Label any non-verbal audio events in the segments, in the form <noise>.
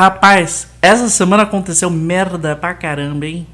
Rapaz, essa semana aconteceu merda pra caramba, hein?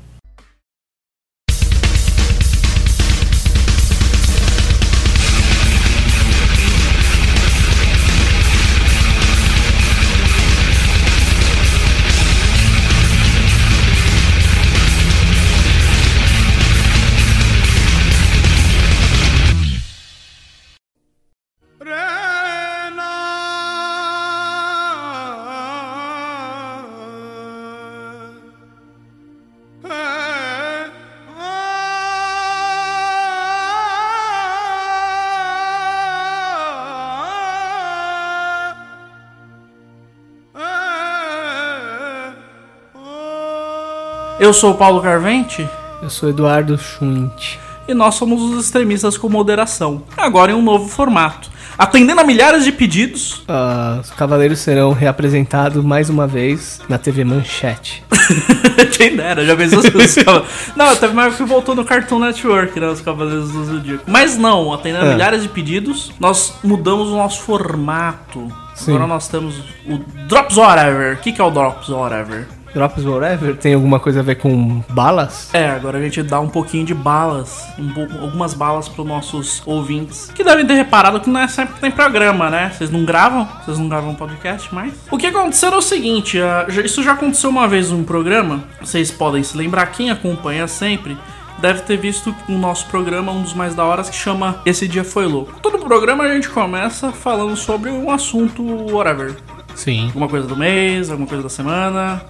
Eu sou o Paulo Carvente. Eu sou Eduardo Schwint. E nós somos os extremistas com moderação. Agora em um novo formato. Atendendo a milhares de pedidos. Uh, os Cavaleiros serão reapresentados mais uma vez na TV Manchete. <laughs> Quem dera, já pensou se os <laughs> Não, teve mais que voltou no Cartoon Network, né? Os Cavaleiros do Zodíaco. Mas não, atendendo a é. milhares de pedidos, nós mudamos o nosso formato. Sim. Agora nós temos o Drops Whatever. O que, que é o Drops Whatever? Drops Whatever tem alguma coisa a ver com balas? É, agora a gente dá um pouquinho de balas, um, algumas balas para os nossos ouvintes, que devem ter reparado que não é sempre que tem programa, né? Vocês não gravam? Vocês não gravam podcast mais? O que aconteceu é o seguinte, uh, isso já aconteceu uma vez num programa, vocês podem se lembrar, quem acompanha sempre, deve ter visto o nosso programa, um dos mais da horas, que chama Esse Dia Foi Louco. Todo programa a gente começa falando sobre um assunto whatever. Sim. Alguma coisa do mês, alguma coisa da semana,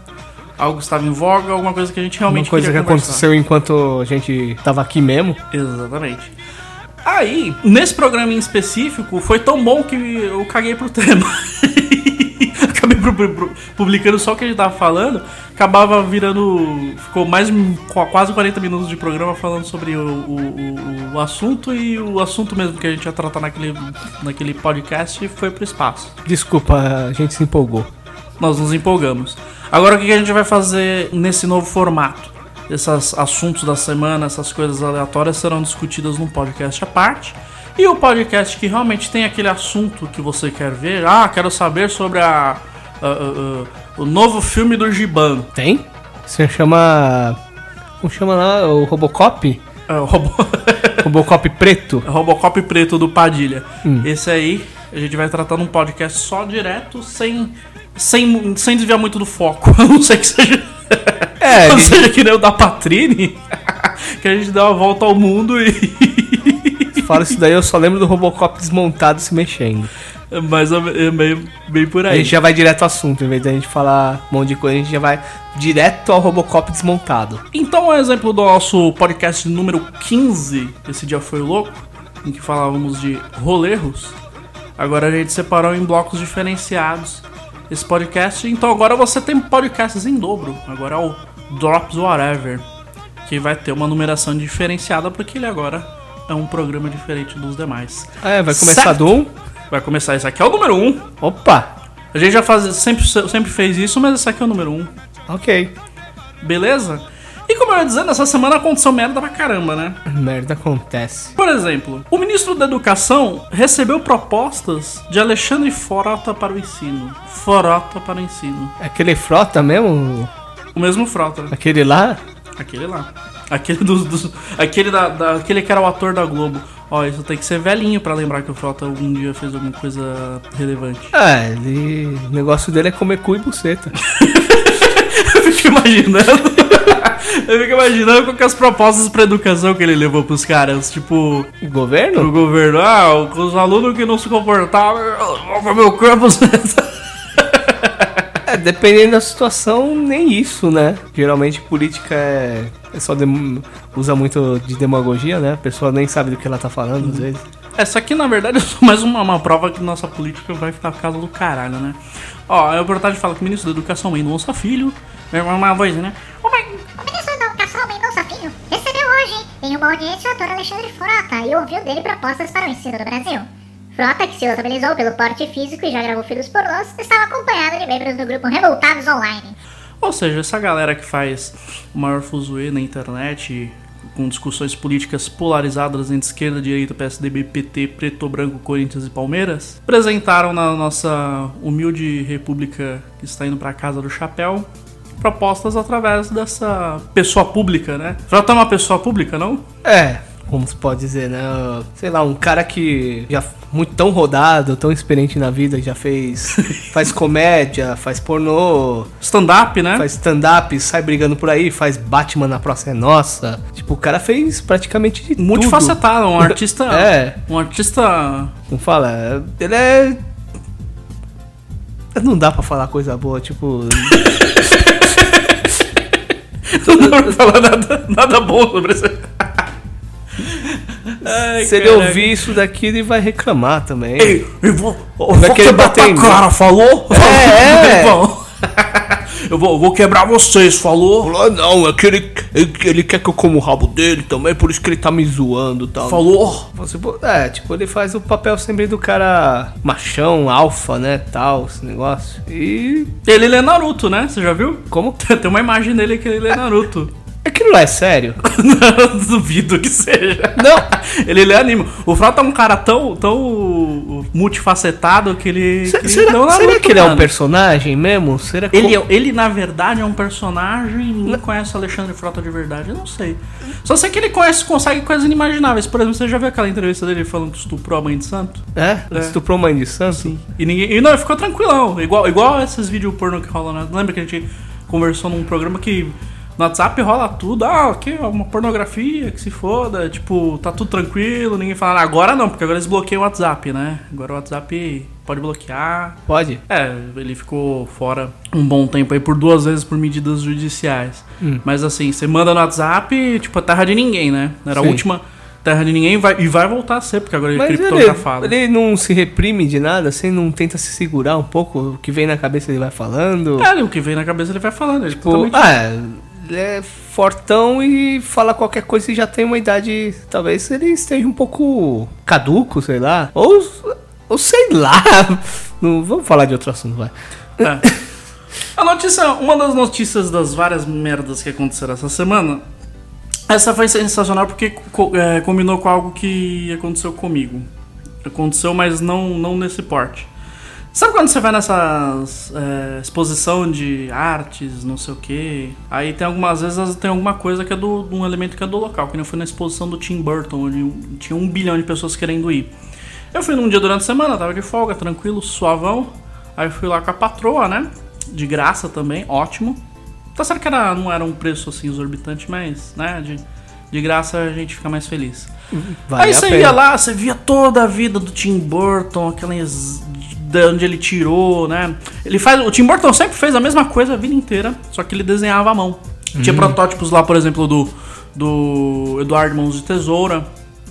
algo estava em voga, alguma coisa que a gente realmente Uma coisa que conversar. aconteceu enquanto a gente estava aqui mesmo. Exatamente. Aí, nesse programa em específico, foi tão bom que eu caguei pro tema. <laughs> Acabei publicando só o que a gente tava falando. Acabava virando. Ficou mais quase 40 minutos de programa falando sobre o, o, o, assunto e o assunto mesmo que a gente ia tratar naquele, naquele podcast foi pro espaço. Desculpa, a gente se empolgou. Nós nos empolgamos. Agora o que a gente vai fazer nesse novo formato? Esses assuntos da semana, essas coisas aleatórias serão discutidas num podcast à parte. E o podcast que realmente tem aquele assunto que você quer ver, ah, quero saber sobre a, a, a, o novo filme do Giban. Tem? Você chama. Como chama lá? O Robocop? É, o Robo... <laughs> Robocop preto? É Robocop preto do Padilha. Hum. Esse aí a gente vai tratar num podcast só direto, sem sem, sem desviar muito do foco. <laughs> A não sei que seja. É, <laughs> não seja que nem o da Patrine. <laughs> que a gente dá uma volta ao mundo e. Fala isso daí, eu só lembro do Robocop desmontado se mexendo. É menos, é meio, bem por aí. A gente já vai direto ao assunto, em vez de a gente falar um monte de coisa, a gente já vai direto ao Robocop desmontado. Então, um exemplo do nosso podcast número 15, esse dia foi louco, em que falávamos de rolerros. Agora a gente separou em blocos diferenciados esse podcast. Então agora você tem podcasts em dobro. Agora é o Drops Whatever. Que vai ter uma numeração diferenciada porque ele agora é um programa diferente dos demais. É, vai começar certo? do 1? Vai começar, esse aqui é o número 1. Opa! A gente já faz, sempre, sempre fez isso, mas esse aqui é o número 1. Ok. Beleza? Ia dizendo, essa semana aconteceu merda pra caramba, né? Merda acontece. Por exemplo, o ministro da Educação recebeu propostas de Alexandre Frota para o ensino. Frota para o ensino. Aquele Frota mesmo? O mesmo Frota. Aquele lá? Aquele lá. Aquele dos. dos aquele, da, da, aquele que era o ator da Globo. Ó, isso tem que ser velhinho para lembrar que o Frota algum dia fez alguma coisa relevante. Ah, ele. O negócio dele é comer cu e buceta. <laughs> eu fico imaginando. Eu fico imaginando qual que é as propostas pra educação que ele levou pros caras. Tipo. O governo? O governo. Ah, os alunos que não se comportavam. Vão meu corpo. <laughs> é, dependendo da situação, nem isso, né? Geralmente política é. é só dem... usa muito de demagogia, né? A pessoa nem sabe do que ela tá falando, uhum. às vezes. Essa aqui, na verdade, <laughs> é só mais uma, uma prova que nossa política vai ficar por causa do caralho, né? Ó, a reportagem fala que o ministro da Educação Mendonça Filho. É uma voz, né? O, ministro em uma audiência, o ator Alexandre Frota e ouviu dele propostas para o ensino do Brasil. Frota, que se notabilizou pelo porte físico e já gravou filhos pornôs, estava acompanhado de membros do grupo Revoltados Online. Ou seja, essa galera que faz o maior fuzuê na internet, com discussões políticas polarizadas entre esquerda, direita, PSDB, PT, Preto, Branco, Corinthians e Palmeiras, apresentaram na nossa humilde república que está indo para a casa do chapéu propostas através dessa pessoa pública, né? Frota é uma pessoa pública, não? É, como se pode dizer, né? Sei lá, um cara que já muito tão rodado, tão experiente na vida, já fez <laughs> faz comédia, faz pornô, Stand-up, né? faz stand-up, sai brigando por aí, faz Batman na Praça é Nossa. Tipo, o cara fez praticamente de tudo. Multifacetado, um artista. <laughs> É. Um artista. Como fala? Ele é não dá pra falar coisa boa, tipo. <laughs> <laughs> Não dá pra falar nada, nada bom sobre isso. Ai, se ele caraca. ouvir isso daqui, ele vai reclamar também. Ei, eu vou, eu Vai vou quebrar bater tua cara, falou? É, <laughs> é. Bom. Eu, vou, eu vou quebrar vocês, falou? Falou, não, é que ele, ele, ele quer que eu como o rabo dele também, por isso que ele tá me zoando e tal. Falou? Você, pô, é, tipo, ele faz o papel sempre do cara machão, alfa, né, tal, esse negócio. E Ele lê Naruto, né? Você já viu? como? <laughs> Tem uma imagem dele que ele lê Naruto. <laughs> Aquilo lá é sério? <laughs> Não, duvido que seja. Não. <laughs> Ele lê anime. O Frota é um cara tão, tão multifacetado que ele. Se- que será, lê o será que ele é um personagem mesmo? Será que Ele, é- ele, na verdade, é um personagem e ninguém conhece o Alexandre Frota de verdade. Eu não sei. Só sei que ele conhece, consegue coisas inimagináveis. Por exemplo, você já viu aquela entrevista dele falando que estuprou a mãe de santo? É? É. Estuprou mãe de santo? E ninguém. E não, ele ficou tranquilão. Igual, igual esses vídeos porno que rolam, né? Lembra que a gente conversou num programa que no WhatsApp rola tudo. Ah, é uma pornografia, que se foda. Tipo, tá tudo tranquilo, ninguém fala. Agora não, porque agora eles bloqueiam o WhatsApp, né? Agora o WhatsApp pode bloquear. Pode? É, ele ficou fora um bom tempo aí por duas vezes por medidas judiciais. Hum. Mas assim, você manda no WhatsApp, tipo, é terra de ninguém, né? Era a Sim. última terra de ninguém e vai, e vai voltar a ser, porque agora ele é criptografado. ele, ele não se reprime de nada, assim, não tenta se segurar um pouco, o que vem na cabeça ele vai falando. É, o que vem na cabeça ele vai falando. Ele Tipo, totalmente- ah, ele é fortão e fala qualquer coisa e já tem uma idade. Talvez ele esteja um pouco caduco, sei lá. Ou, ou sei lá. <laughs> Não, vamos falar de outro assunto, vai. É. A notícia, uma das notícias das várias merdas que aconteceram essa semana, essa foi sensacional porque co- é, combinou com algo que aconteceu comigo. Aconteceu, mas não, não nesse porte. Sabe quando você vai nessas é, exposição de artes, não sei o que, aí tem algumas vezes tem alguma coisa que é do, de um elemento que é do local, que nem eu fui na exposição do Tim Burton, onde tinha um bilhão de pessoas querendo ir. Eu fui num dia durante a semana, tava de folga, tranquilo, suavão. Aí eu fui lá com a patroa, né? De graça também, ótimo. Tá certo que era, não era um preço assim exorbitante, mas, né? De, de graça a gente fica mais feliz. Vale Aí você pena. ia lá, você via toda a vida do Tim Burton, aquelas. De onde ele tirou, né? Ele faz. O Tim Burton sempre fez a mesma coisa a vida inteira, só que ele desenhava à mão. Tinha Hum. protótipos lá, por exemplo, do. Do Eduardo Mãos de Tesoura.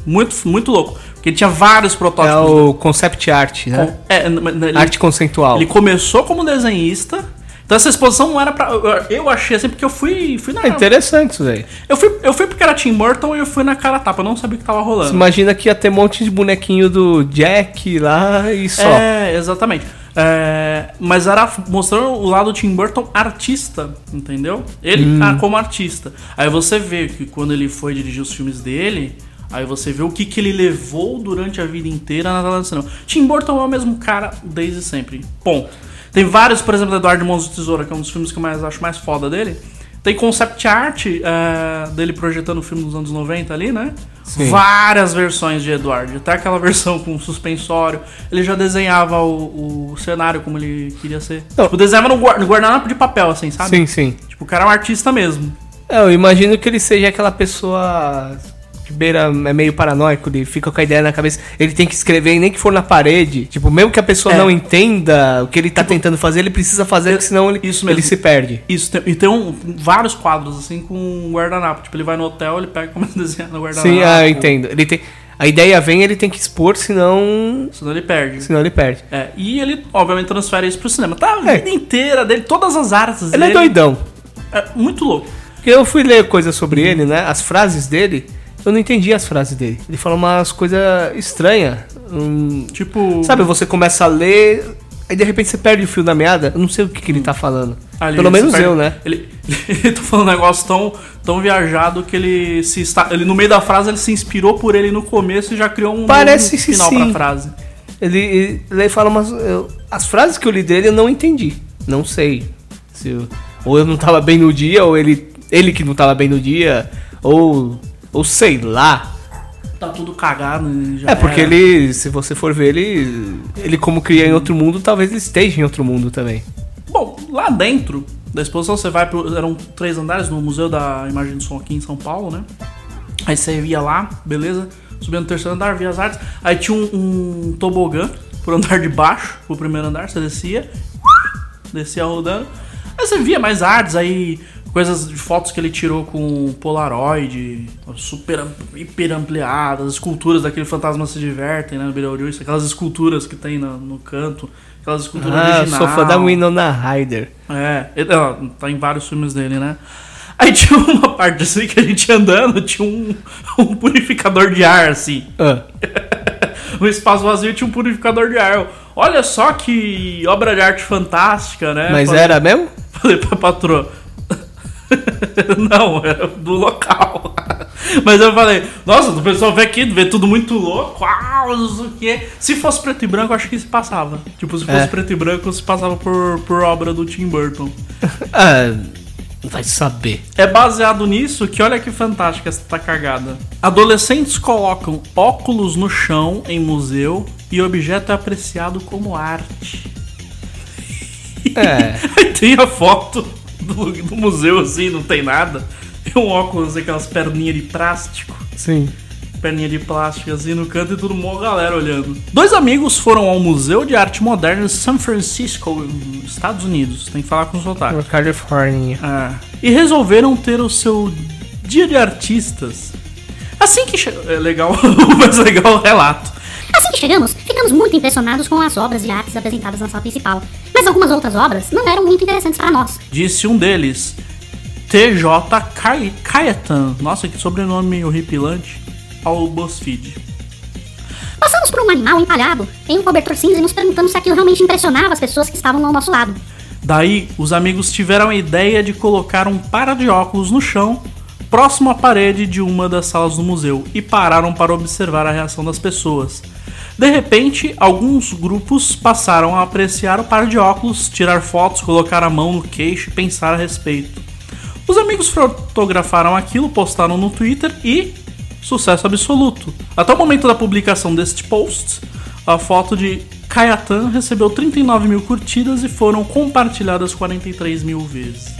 Muito, muito louco. Porque ele tinha vários É protótipos. o concept art, né? É, n- n- ele, Arte conceitual. ele começou como desenhista. Então essa exposição não era pra. Eu, achei assim, porque eu fui. fui na, É interessante isso daí. eu, fui, eu fui porque era Tim Burton e eu fui na cara tapa. Eu não sabia o que tava rolando. Você imagina que ia ter um monte de bonequinho do Jack lá e só. É, exatamente. É, mas era mostrando o lado do Tim Burton artista, entendeu? Ele ah, como artista. Aí você vê que quando ele foi dirigir os filmes dele, aí você vê o que, que ele levou durante a vida inteira na tela do cinema. Tim Burton é o mesmo cara desde sempre. Ponto. Tem vários, por exemplo, Eduardo Mãos de Tesoura, que é um dos filmes que eu mais acho mais foda dele. Tem concept art é, dele projetando o filme dos anos 90 ali, né? Sim. Várias versões de Eduardo. Até aquela <laughs> versão com suspensório. Ele já desenhava o, o cenário como ele queria ser. Não. Tipo, desenhava no, no guardanapo de papel, assim, sabe? Sim, sim. Tipo, o cara é um artista mesmo. É, eu imagino que ele seja aquela pessoa beira, é meio paranoico, ele fica com a ideia na cabeça, ele tem que escrever, nem que for na parede. Tipo, mesmo que a pessoa É. não entenda o que ele tá tentando fazer, ele precisa fazer, porque senão ele, Isso mesmo. ele se perde. Isso, tem, e tem um- vários quadros, assim, com guardanapo. Tipo, ele vai no hotel, ele pega e começa a desenhar no guardanapo. Sim, ah, eu entendo. Ele tem, a ideia vem, ele tem que expor, senão, Senão ele perde. senão ele perde. É, e ele, obviamente, transfere isso pro cinema. Tá a É. vida inteira dele, todas as artes Ele é dele. doidão. É muito louco. Porque eu fui ler coisas sobre ele, né? As frases dele, eu não entendi as frases dele. Ele fala umas coisas estranhas. Hum, Tipo. Sabe, você começa a ler Aí de repente você perde o fio da meada, eu não sei o que, que ele tá falando. Ali, Pelo menos perde- eu, né? Ele, <laughs> ele tá falando um negócio tão, tão viajado que ele se está. Ele, no meio da frase, ele se inspirou por ele no começo e já criou um Parece novo final sim. pra frase. Ele, ele fala umas. eu- as frases que eu li dele eu não entendi. Não sei. Se eu- ou eu não tava bem no dia, ou ele. Ele que não tava bem no dia, ou. Ou sei lá. Tá tudo cagado. Já É porque era. ele, se você for ver ele, ele como cria em outro mundo, talvez ele esteja em outro mundo também. Bom, lá dentro da exposição você vai pro. Eram três andares no Museu da Imagem do Som aqui em São Paulo, né? Aí você ia lá, beleza? Subia no terceiro andar, via as artes. Aí tinha um, um tobogã pro andar de baixo, pro primeiro andar, você descia, descia rodando. Aí você via mais artes, aí coisas de fotos que ele tirou com Polaroid, super hiper ampliadas, esculturas daquele Fantasma Se Divertem, né? No Beetlejuice, aquelas esculturas que tem no, no canto, aquelas esculturas Ah, eu originais. sou fã da Winona Ryder. É, ele- ó, tá em vários filmes dele, né? Aí <laughs> tinha uma parte assim que a gente ia andando, tinha um, um purificador de ar, assim. Ah, No <laughs> espaço vazio tinha um purificador de ar. Olha só que obra de arte fantástica, né? mas Falei- era mesmo? Falei pra patroa. <laughs> Não, era do local. Mas eu falei, nossa, o pessoal vê aqui, vê tudo muito louco, uau, não sei o quê. Se fosse preto e branco, acho que se passava. Tipo, se fosse É. preto e branco, se passava por, por obra do Tim Burton. Ah, <laughs> vai saber. É baseado nisso que olha que fantástica essa cagada. Adolescentes colocam óculos no chão em museu e o objeto é apreciado como arte. É. <laughs> Aí tem a foto do, do museu assim, não tem nada. E um óculos, aquelas perninhas de plástico. Sim. Perninha de plástico assim no canto e tudo mó galera olhando. Dois amigos foram ao Museu de Arte Moderna em San Francisco, Estados Unidos. Tem que falar com sotaque. Califórnia. Ah, e resolveram ter o seu dia de artistas. Assim que chegou. É legal, <laughs> mas legal o relato. Assim que chegamos, ficamos muito impressionados com as obras de artes apresentadas na sala principal. Mas algumas outras obras não eram muito interessantes para nós. Disse um deles, TJ Kayatan. Nossa, que sobrenome horripilante. Ao BuzzFeed. Passamos por um animal empalhado em um cobertor cinza e nos perguntamos se aquilo realmente impressionava as pessoas que estavam ao nosso lado. Daí, os amigos tiveram a ideia de colocar um par de óculos no chão, próximo à parede de uma das salas do museu, e pararam para observar a reação das pessoas. De repente, alguns grupos passaram a apreciar o par de óculos, tirar fotos, colocar a mão no queixo e pensar a respeito. Os amigos fotografaram aquilo, postaram no Twitter e. sucesso absoluto. Até o momento da publicação deste post, a foto de Kayatan recebeu 39 mil curtidas e foram compartilhadas 43 mil vezes.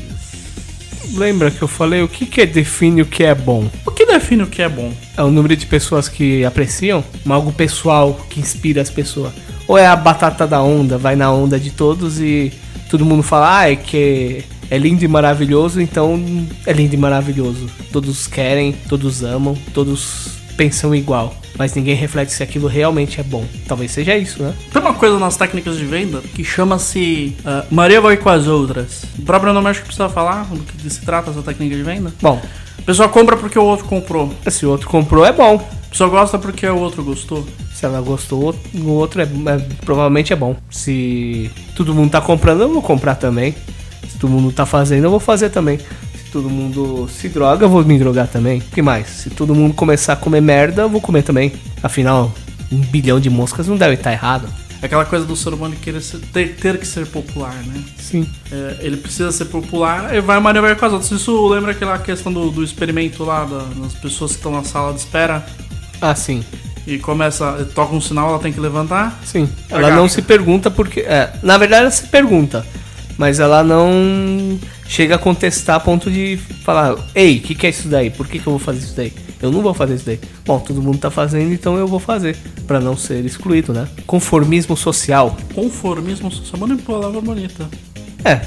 Lembra que eu falei o que, que define o que é bom? O que define o que é bom? É o número de pessoas que apreciam? Algo pessoal que inspira as pessoas? Ou é a batata da onda, vai na onda de todos e todo mundo fala, ah, é que é lindo e maravilhoso, então é lindo e maravilhoso. Todos querem, todos amam, todos pensam igual. Mas ninguém reflete se aquilo realmente é bom. Talvez seja isso, né? Tem uma coisa nas técnicas de venda que chama-se ah, Maria vai com as outras. O próprio nome acho que precisa falar do que se trata essa técnica de venda. Bom, A pessoa compra porque o outro comprou. se o outro comprou é bom. A pessoa gosta porque o outro gostou. Se ela gostou, o outro é, é- provavelmente é bom. Se todo mundo tá comprando, eu vou comprar também. Se todo mundo tá fazendo, eu vou fazer também. Todo mundo se droga, eu vou me drogar também. O que mais? Se todo mundo começar a comer merda, eu vou comer também. Afinal, um bilhão de moscas não deve estar errado. Aquela coisa do ser humano querer ser- ter, ter que ser popular, né? Sim. É, ele precisa ser popular e vai vai com as outras. Isso lembra aquela questão do, do experimento lá da- das pessoas que estão na sala de espera Ah, sim. e começa, toca um sinal, ela tem que levantar. Sim. Ela Agacha. não se pergunta porque. É, na verdade, ela se pergunta. Mas ela não chega a contestar a ponto de falar: Ei, o que, que é isso daí? Por que, que eu vou fazer isso daí? Eu não vou fazer isso daí. Bom, todo mundo tá fazendo, então eu vou fazer. Pra não ser excluído, né? Conformismo social. Conformismo social, uma palavra bonita. É.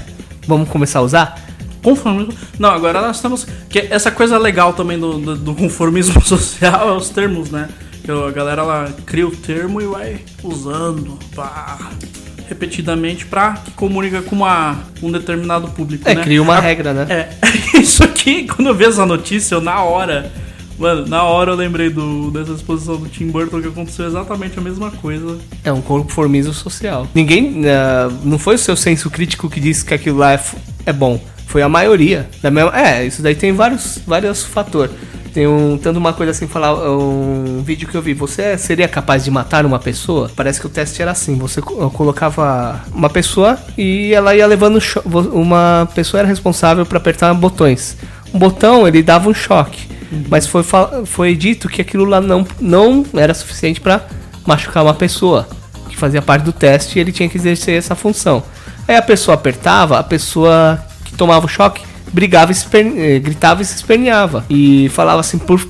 Vamos começar a usar? Conformismo. Não, agora nós temos. Que essa coisa legal também do, do, do conformismo <laughs> social é os termos, né? Que a galera ela cria o termo e vai usando pá, repetidamente pra que comunica com uma, um determinado público. É, né? cria uma A- regra, né? É, <laughs> isso aqui, quando eu vi essa notícia, eu na hora Mano, na hora eu lembrei do, dessa exposição do Tim Burton que aconteceu exatamente a mesma coisa. É um conformismo social. Ninguém. eh, não foi o seu senso crítico que disse que aquilo lá é, é bom. Foi a maioria. Da mesma, é, isso daí tem vários, vários fatores. Tem um, tanto uma coisa assim, falar um vídeo que eu vi. Você seria capaz de matar uma pessoa? Parece que o teste era assim. Você co- colocava uma pessoa e ela ia levando uma pessoa era responsável para apertar botões. Um botão ele dava um choque, mas foi foi dito que aquilo lá não não era suficiente para machucar uma pessoa que fazia parte do teste e ele tinha que exercer essa função. Aí a pessoa apertava, a pessoa que tomava o choque brigava, eh, gritava e se esperneava e falava assim por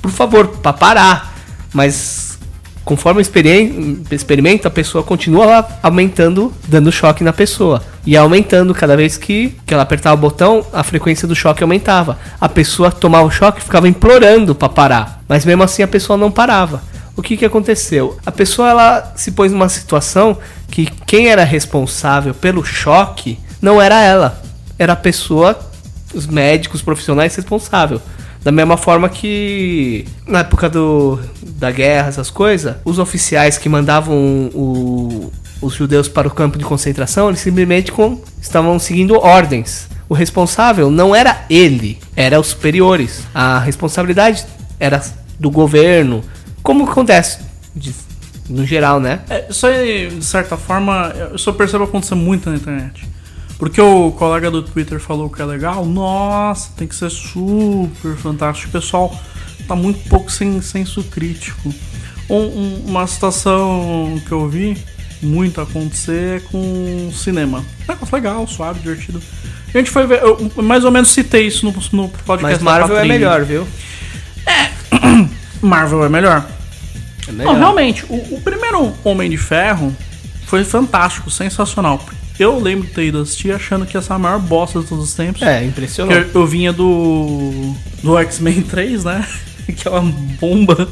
por favor, para parar. Mas conforme o experimento, a pessoa continua aumentando, dando choque na pessoa. E aumentando cada vez que, que ela apertava o botão, a frequência do choque aumentava. A pessoa tomava o choque e ficava implorando para parar. Mas mesmo assim a pessoa não parava. O que, que aconteceu? A pessoa ela se pôs numa situação que quem era responsável pelo choque não era ela, era a pessoa os médicos, os profissionais responsáveis. Da mesma forma que na época do, da guerra, essas coisas, os oficiais que mandavam o- os judeus para o campo de concentração, eles simplesmente com- estavam seguindo ordens. O responsável não era ele, era os superiores. A responsabilidade era do governo, como acontece de- no geral, né? É, isso aí, de certa forma, eu só percebo acontecer muito na internet. Porque o colega do Twitter falou que é legal, nossa, tem que ser super fantástico. O pessoal tá muito pouco sem senso crítico. Um- um- uma situação que eu vi muito acontecer é com cinema. Negócio legal, suave, divertido. A gente foi ver, eu mais ou menos citei isso no, no podcast Mas Marvel é melhor, viu? <clears throat> Marvel é melhor. É Não, melhor. realmente, o, o primeiro Homem de Ferro foi fantástico, sensacional. Eu lembro de ter ido assistir achando que essa é a maior bosta de todos os tempos. É, impressionante. eu, eu vinha do. do X-Men 3, né? que é uma bomba.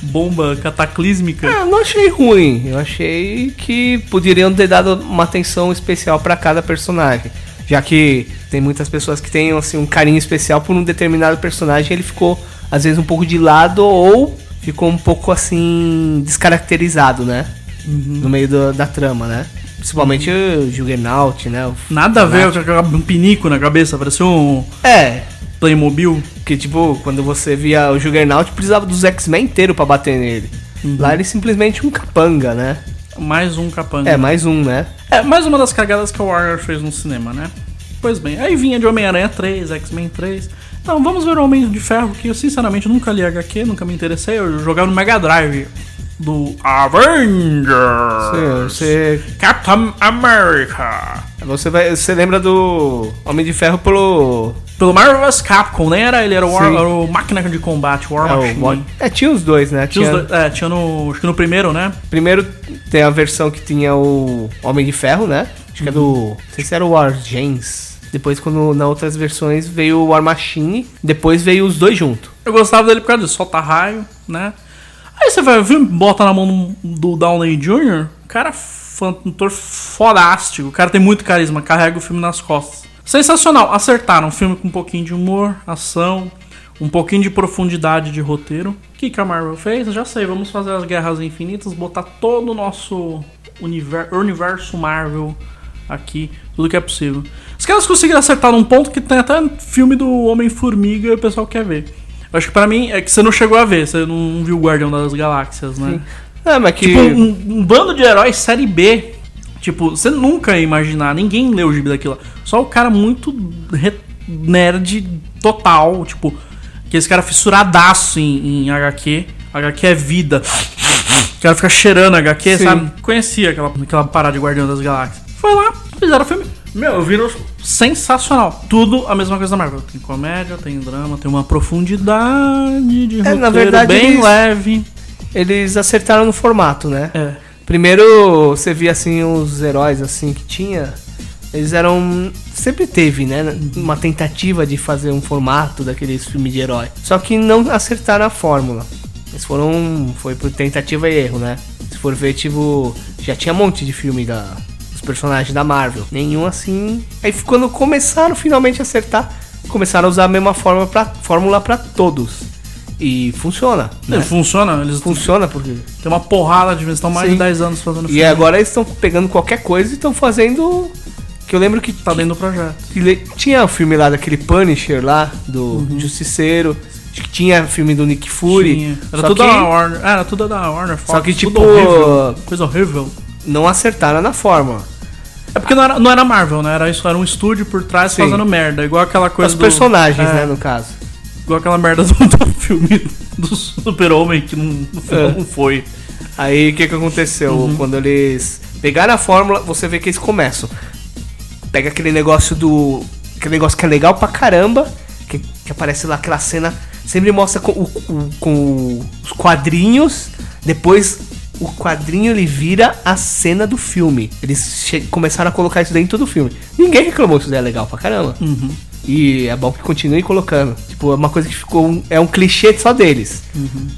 bomba cataclísmica. Ah, eu não achei ruim. Eu achei que poderiam ter dado uma atenção especial pra cada personagem. Já que tem muitas pessoas que têm assim, um carinho especial por um determinado personagem, ele ficou às vezes um pouco de lado ou ficou um pouco assim descaracterizado, né? No meio do- da trama, né? Principalmente o Juggernaut, né? O Nada a ver com um pinico na cabeça, parecia um É, Playmobil. que tipo, quando você via o Juggernaut, precisava dos X-Men inteiro pra bater nele. Lá ele é simplesmente um capanga, né? Mais um capanga. É, mais um, né? É, mais uma das cagadas que a Warner fez no cinema, né? Pois bem, aí vinha de Homem-Aranha 3, X-Men 3. Então, vamos ver o Homem de Ferro, que eu sinceramente nunca li HQ, nunca me interessei. Eu jogava no Mega Drive do Avengers. Você, Captain America. você, vai, você lembra do Homem de Ferro pelo. Pelo Marvel vs Capcom, nem era ele, era o, War, era o máquina de combate, War É, Machine. o, é, tinha os dois, né? Tinha, Tinha, dois- é, tinha no. Acho que no primeiro, né? Primeiro tem a versão que tinha o Homem de Ferro, né? Acho que é do. Não sei se era o War James. Depois, quando nas outras versões veio o War Machine. Depois veio os dois juntos. Eu gostava dele por causa disso, solta raio, né? Aí você vai ver, bota na mão do Downey Jr., cara ator fodástico, o cara tem muito carisma, carrega o filme nas costas. Sensacional, acertaram, um filme com um pouquinho de humor, ação, um pouquinho de profundidade de roteiro. O que, que a Marvel fez? Já sei, vamos fazer as Guerras Infinitas, botar todo o nosso univer- universo Marvel aqui, tudo que é possível. Os caras conseguiram acertar num ponto que tem até filme do Homem-Formiga e o pessoal quer ver. Eu acho que pra mim é que você não chegou a ver, você não viu o Guardião das Galáxias, né? Ah, mas que. Tipo, um, um bando de heróis série B. Tipo, você nunca ia imaginar, ninguém leu o gibi daquilo. Só o cara muito nerd total, tipo, aqueles cara fissuradaço em, em HQ. HQ é vida. O cara fica cheirando HQ, Sim. sabe? Conhecia aquela, aquela parada de Guardião das Galáxias. Foi lá, fizeram o filme. Meu, eu viro sensacional. Tudo a mesma coisa da Marvel. Tem comédia, tem drama, tem uma profundidade de É, roteiro na verdade, bem eles- leve. Eles acertaram no formato, né? É. Primeiro, você via assim os heróis assim que tinha, eles eram sempre teve, né, uma tentativa de fazer um formato daqueles filmes de herói. Só que não acertaram a fórmula. Eles foram foi por tentativa e erro, né? Se for ver, tipo, já tinha um monte de filme da personagens da Marvel. Nenhum assim. Aí quando começaram finalmente a acertar, começaram a usar a mesma forma pra, fórmula para todos. E funciona. Né? Funciona, eles Funciona porque. tem uma porrada de eles estão mais Sim. de 10 anos fazendo E agora eles estão pegando qualquer coisa e estão fazendo. Que eu lembro que Tá dentro do projeto. que tinha o filme lá daquele Punisher lá, do Uhum. Justiceiro. Acho que tinha filme do Nick Fury. Tinha. Era tudo que da Warner. Era tudo da Warner Fox. Só que, tipo, horrível, coisa horrível. não acertaram na fórmula. É porque não era, não era Marvel, né? Era isso, era um estúdio por trás Sim. fazendo merda. Igual aquela coisa. Os do- personagens, é, né, no caso. Igual aquela merda <laughs> do, do filme do Super-Homem que não, É. não foi. Aí o que que aconteceu? Uhum. Quando eles pegaram a fórmula, você vê que eles começam. Pega aquele negócio do. Aquele negócio que é legal pra caramba. Que, que aparece lá aquela cena. Sempre mostra com, o- com os quadrinhos. Depois o quadrinho ele vira a cena do filme. Eles começaram a colocar isso dentro do filme. Ninguém reclamou que isso é legal pra caramba. Uhum. E é bom que continue colocando. Tipo, é uma coisa que ficou. um- é um clichê só deles.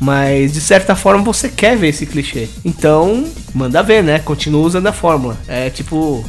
Mas de certa forma você quer ver esse clichê. Então, manda ver, né? Continua usando a fórmula. É tipo.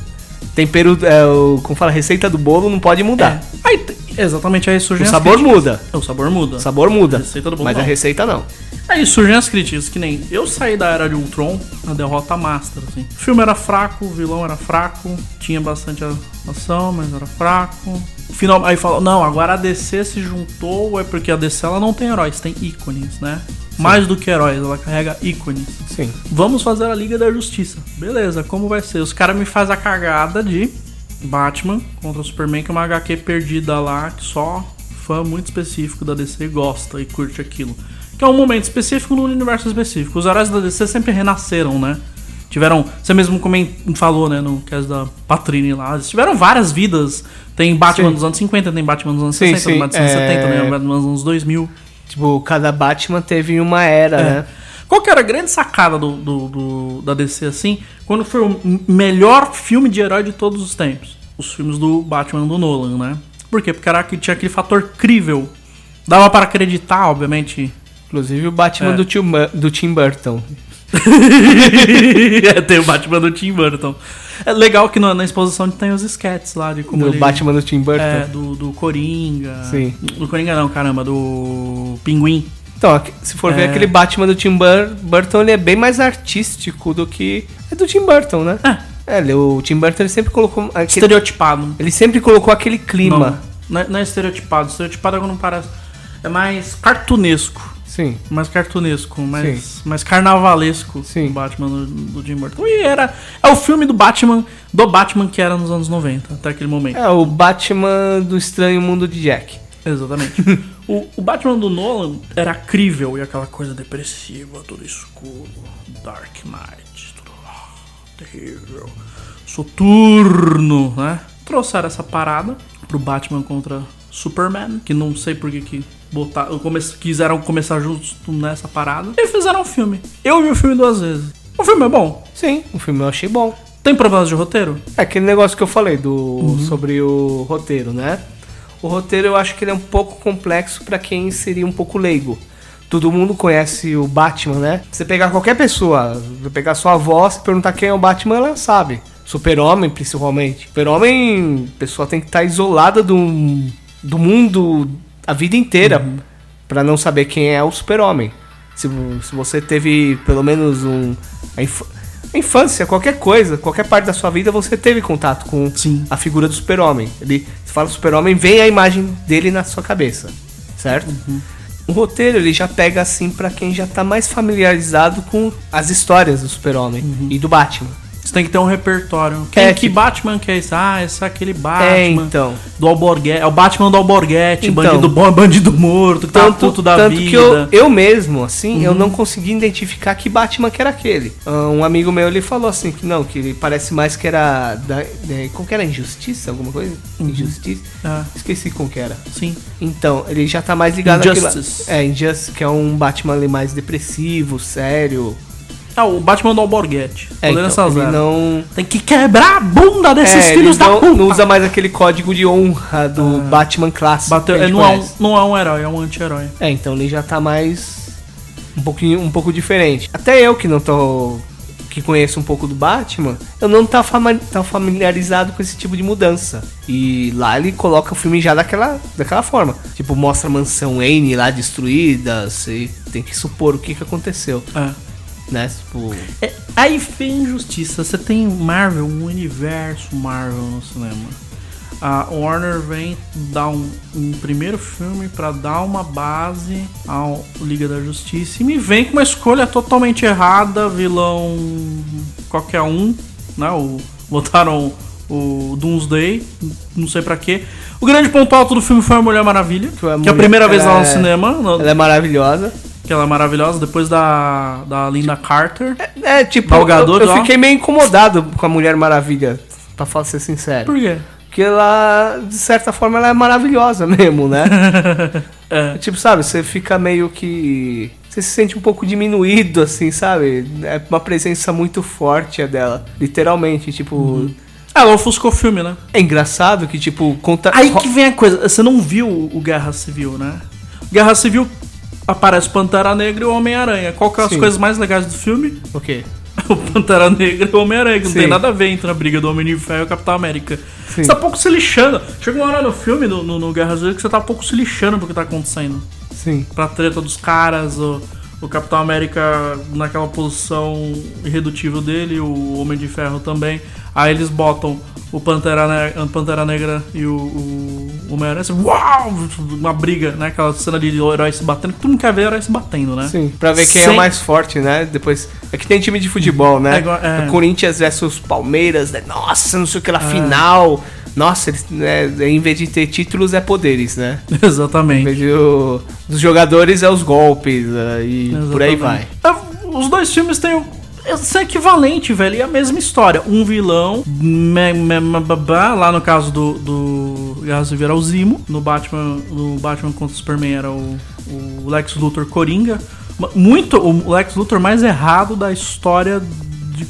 Tempero. É, o, como fala, receita do bolo não pode mudar. É. Aí, exatamente aí surgem O sabor críticas. muda. É, O sabor muda. O sabor muda. A receita do bolo mas não. a receita não. Aí surgem as críticas, que nem eu saí da era de Ultron na derrota master, assim. O filme era fraco, o vilão era fraco, tinha bastante ação, mas era fraco. Final, aí falou, não, agora a DC se juntou, é porque a DC ela não tem heróis, tem ícones, né? Mais do que heróis, ela carrega ícones. Sim. Vamos fazer a Liga da Justiça. Beleza, como vai ser? Os caras me fazem a cagada de Batman contra o Superman, que é uma HQ perdida lá, que só fã muito específico da DC gosta e curte aquilo. Que é um momento específico no universo específico. Os heróis da DC sempre renasceram, né? Tiveram. Você mesmo falou, né, no caso da Patrine lá. Eles tiveram várias vidas. Tem Batman Sim. dos anos 50, tem Batman dos anos Sim, 60, tem sim, Batman dos anos é. 70, tem Batman dos anos 2000. Tipo, cada Batman teve uma era, né? Qual que era a grande sacada do, do- do- da DC assim? Quando foi o melhor filme de herói de todos os tempos? Os filmes do Batman do Nolan, né? Por quê? Porque era tinha aquele fator crível. Dava para acreditar, obviamente. Inclusive o Batman É. do, Tim, Bur- do Tim Burton. <laughs> é, tem o Batman do Tim Burton. É legal que na, na exposição tem os sketches lá de como Do ele... Batman do Tim Burton. É, do, do Coringa. Sim. Do Coringa não, caramba, do Pinguim. Então, se for ver É. aquele Batman do Tim Bur- Burton, ele é bem mais artístico do que. É do Tim Burton, né? É, É, o Tim Burton ele sempre colocou. Aquele, estereotipado. ele sempre colocou aquele clima. Não, não é, não é estereotipado. Estereotipado é quando parece. É mais cartunesco. Sim. Mais cartunesco, mais, mais carnavalesco Sim. o Batman do, do Tim Burton. E era. É o filme do Batman, do Batman que era nos anos 90, até aquele momento. É, o Batman do Estranho Mundo de Jack. Exatamente. <laughs> o, o Batman do Nolan era crível e aquela coisa depressiva, tudo escuro. Dark Knight, tudo ah, terrível. Soturno, né? Trouxeram essa parada pro Batman contra Superman, que não sei por que que botaram, come, quiseram começar justo nessa parada. E fizeram um filme. Eu vi o filme duas vezes. O filme é bom. Sim, o filme eu achei bom. Tem problemas de roteiro? É aquele negócio que eu falei do Uhum. sobre o roteiro, né? O roteiro eu acho que ele é um pouco complexo pra quem seria um pouco leigo. Todo mundo conhece o Batman, né? Você pegar qualquer pessoa, você pegar sua avó, se perguntar quem é o Batman, ela sabe. Super-Homem, principalmente. Super-Homem, a pessoa tem que estar isolada do, do mundo a vida inteira Uhum. pra não saber quem é o Super-Homem. Se, se você teve pelo menos um. A, inf- a infância, qualquer coisa, qualquer parte da sua vida, você teve contato com Sim. a figura do super-homem. Ele se fala super-homem, vem a imagem dele na sua cabeça, certo? O roteiro ele já pega assim pra quem já tá mais familiarizado com as histórias do super-homem e do Batman. Tem que ter um repertório. Quem, É, que Batman que é esse? Ah, esse é aquele Batman. É, então. Do Alborguete. É o Batman do Alborguete, Então. bandido bom, bandido morto, que tá Tanto, puto da tanto vida. que eu, eu mesmo, assim, eu não consegui identificar que Batman que era aquele. Ah, Um amigo meu, ele falou assim, que não, que ele parece mais que era... Da, da, como que era? Injustiça? Alguma coisa? Injustiça? Ah, Esqueci como que era. sim. Então, ele já tá mais ligado Injustice. àquilo- É, Injustice, que é um Batman ali mais depressivo, sério. Ah, o Batman do Alborguete. É, Poder então, ele não... Tem que quebrar a bunda desses é, filhos da não, puta. não usa mais aquele código de honra do Batman clássico. Bateu, gente não é, um, não é um herói, é um anti-herói. É, então ele já tá mais um pouquinho um pouco diferente. Até eu que não tô que conheço um pouco do Batman, eu não tá, tá familiarizado com esse tipo de mudança. E lá ele coloca o filme já daquela, daquela forma. Tipo, mostra a mansão Wayne lá destruída, você tem que supor o que, que aconteceu, É. né? Tipo, É, aí vem injustiça. Você tem Marvel, um universo Marvel no cinema. A Warner vem dar um, um primeiro filme pra dar uma base ao Liga da Justiça e me vem com uma escolha totalmente errada, vilão qualquer um, né? O, botaram o Doomsday, não sei pra quê. O grande ponto alto do filme foi a Mulher Maravilha, que, a é a primeira vez lá no é- cinema, ela é maravilhosa. Que ela é maravilhosa, depois da, da Linda Carter. É, tipo, Gal Gadot, eu, eu fiquei meio incomodado com a Mulher Maravilha, pra falar ser sincero. Por quê? Porque ela, de certa forma, ela é maravilhosa <laughs> mesmo, né? <laughs> É. Tipo, sabe, você fica meio que. Você se sente um pouco diminuído, assim, sabe? É uma presença muito forte a dela. Literalmente, tipo. Ela ofuscou o filme, né? É engraçado que, tipo, conta. Aí que vem a coisa, você não viu o Guerra Civil, né? Guerra Civil aparece o Pantera Negra e o Homem-Aranha. Qual que é as Sim. coisas mais legais do filme? O quê? <laughs> O Pantera Negra e o Homem-Aranha, que não Sim. tem nada a ver entre a briga do Homem de Ferro e o Capitão América. Sim. Você tá pouco se lixando. Chega uma hora no filme, no, no, no Guerra Civil, que você tá pouco se lixando pro que tá acontecendo. Sim. Pra treta dos caras, o, o Capitão América naquela posição irredutível dele, o Homem de Ferro também. Aí eles botam o Pantera, Ne Pantera Negra e o, o Homem-Aranha. assim, Uau! Uma briga, né? Aquela cena de heróis se batendo. que Tu não quer ver heróis se batendo, né? Sim. Pra ver quem é Sem- o mais forte, né? Depois. É que tem time de futebol, né? É igual- é. Corinthians versus Palmeiras, né? Nossa, não sei o que lá, É. final. Nossa, eles, né, em vez de ter títulos, é poderes, né? <laughs> Em Exatamente. vez de o- dos jogadores, é os golpes. né? E por aí vai. Exatamente. É, Os dois filmes têm. Isso é equivalente, velho, e a mesma história. Um vilão, me, me, me- babá, lá no caso do, do Guerra Civil era o Zimo, no Batman, no Batman contra o Superman era o, o Lex Luthor Coringa. Muito, o Lex Luthor mais errado da história de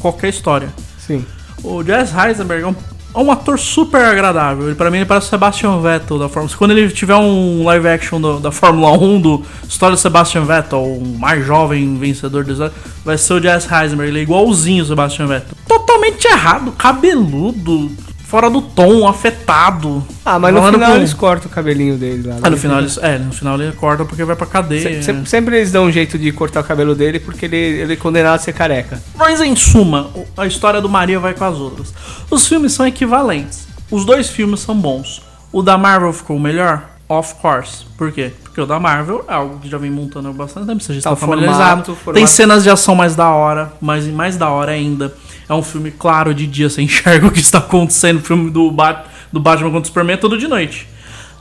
qualquer história. Sim. O Jess Heisenberg é um, é um ator super agradável. Ele, pra mim, ele parece o Sebastian Vettel da Fórmula Quando ele tiver um live action do- da Fórmula 1 do História do Sebastian Vettel, o mais jovem vencedor do vai ser o Jess Heisenberg. Ele é igualzinho o Sebastian Vettel. Totalmente errado, cabeludo, fora do tom, afetado. Ah, mas no final com- eles cortam o cabelinho dele lá. Ah, no né? final eles, é, no final ele corta porque vai pra cadeia. Se- se- sempre eles dão um jeito de cortar o cabelo dele porque ele, ele é condenado a ser careca. Mas em suma, a história do Maria vai com as outras. Os filmes são equivalentes. Os dois filmes são bons. O da Marvel ficou melhor? Of course. Por quê? Porque o da Marvel é algo que já vem montando há bastante tempo, você já Tá, está o familiarizado. formato, formato. Tem cenas de ação mais da hora, mas mais da hora ainda. É um filme claro de dia, você <laughs> enxerga o que está acontecendo. O filme do, Bat do Batman contra o Superman é tudo de noite.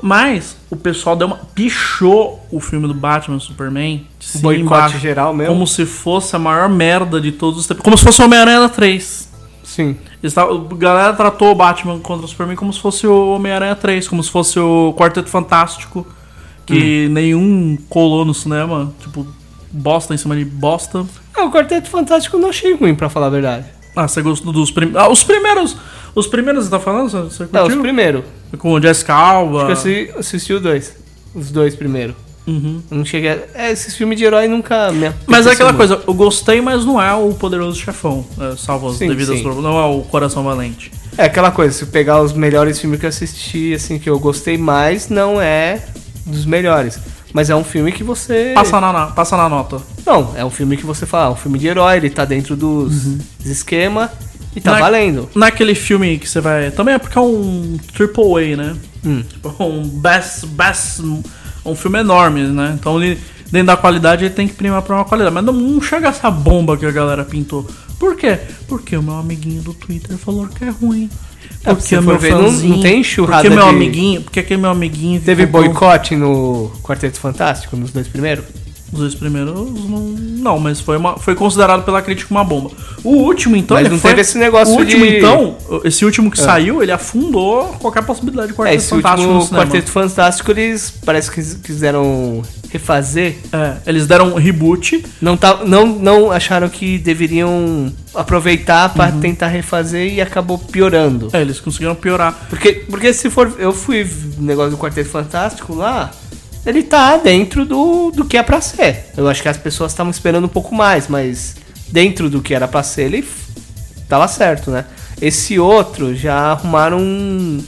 Mas o pessoal deu uma. pichou o filme do Batman e Superman de boicote geral mesmo? Como se fosse a maior merda de todos os tempos. Como se fosse o Homem-Aranha 3. Sim. Tavam- a galera tratou o Batman contra o Superman como se fosse o Homem-Aranha 3, como se fosse o Quarteto Fantástico, que Hum. nenhum colou no cinema, tipo, bosta em cima de bosta. Ah, o Quarteto Fantástico eu não achei ruim, pra falar a verdade. Ah, você gostou dos primeiros. Ah, os primeiros. Os primeiros você tá falando? Você, você Não, os curtiu? primeiros. Com o Jessica Alba. Acho que eu assisti, os dois. Os dois primeiro. Uhum. Eu não cheguei a... É, esses filmes de herói nunca me Mas é aquela muito. coisa, eu gostei, mas não é o poderoso chefão, é, salvo as Sim, devidas sim. não é o coração valente. É aquela coisa, se pegar os melhores filmes que eu assisti, assim, que eu gostei mais, não é dos melhores. Mas é um filme que você. Passa na- passa na nota. Não, é um filme que você fala, é um filme de herói, ele tá dentro dos esquema e tá Na- valendo. Naquele filme que você vai. Também é porque é um triple A, né? Hum. Tipo, um best, best. Um filme enorme, né? Então ele, dentro da qualidade ele tem que primar pra uma qualidade. Mas não, não chega essa bomba que a galera pintou. Por quê? Porque o meu amiguinho do Twitter falou que é ruim. É, Porque o meu ver, não- fãzinho. não tem enxurrada Porque meu de- amiguinho. Porque aquele meu amiguinho. Teve boicote no Quarteto Fantástico, nos dois primeiros? Os dois primeiros não, não mas foi, uma, foi considerado pela crítica uma bomba. O último, então, Mas ele não foi, teve esse negócio O último, de- então, esse último que saiu, ele afundou qualquer possibilidade de É, Quarteto esse Fantástico no último cinema. Quarteto Fantástico, eles parece que quiseram refazer. É, eles deram um reboot. Não, tá, não, não acharam que deveriam aproveitar pra Uhum. tentar refazer e acabou piorando. É, eles conseguiram piorar. Porque, porque se for. Eu fui no negócio do Quarteto Fantástico lá. Ele tá dentro do, do que é pra ser. Eu acho que as pessoas estavam esperando um pouco mais, mas dentro do que era pra ser, ele tava certo, né? Esse outro já arrumaram. um-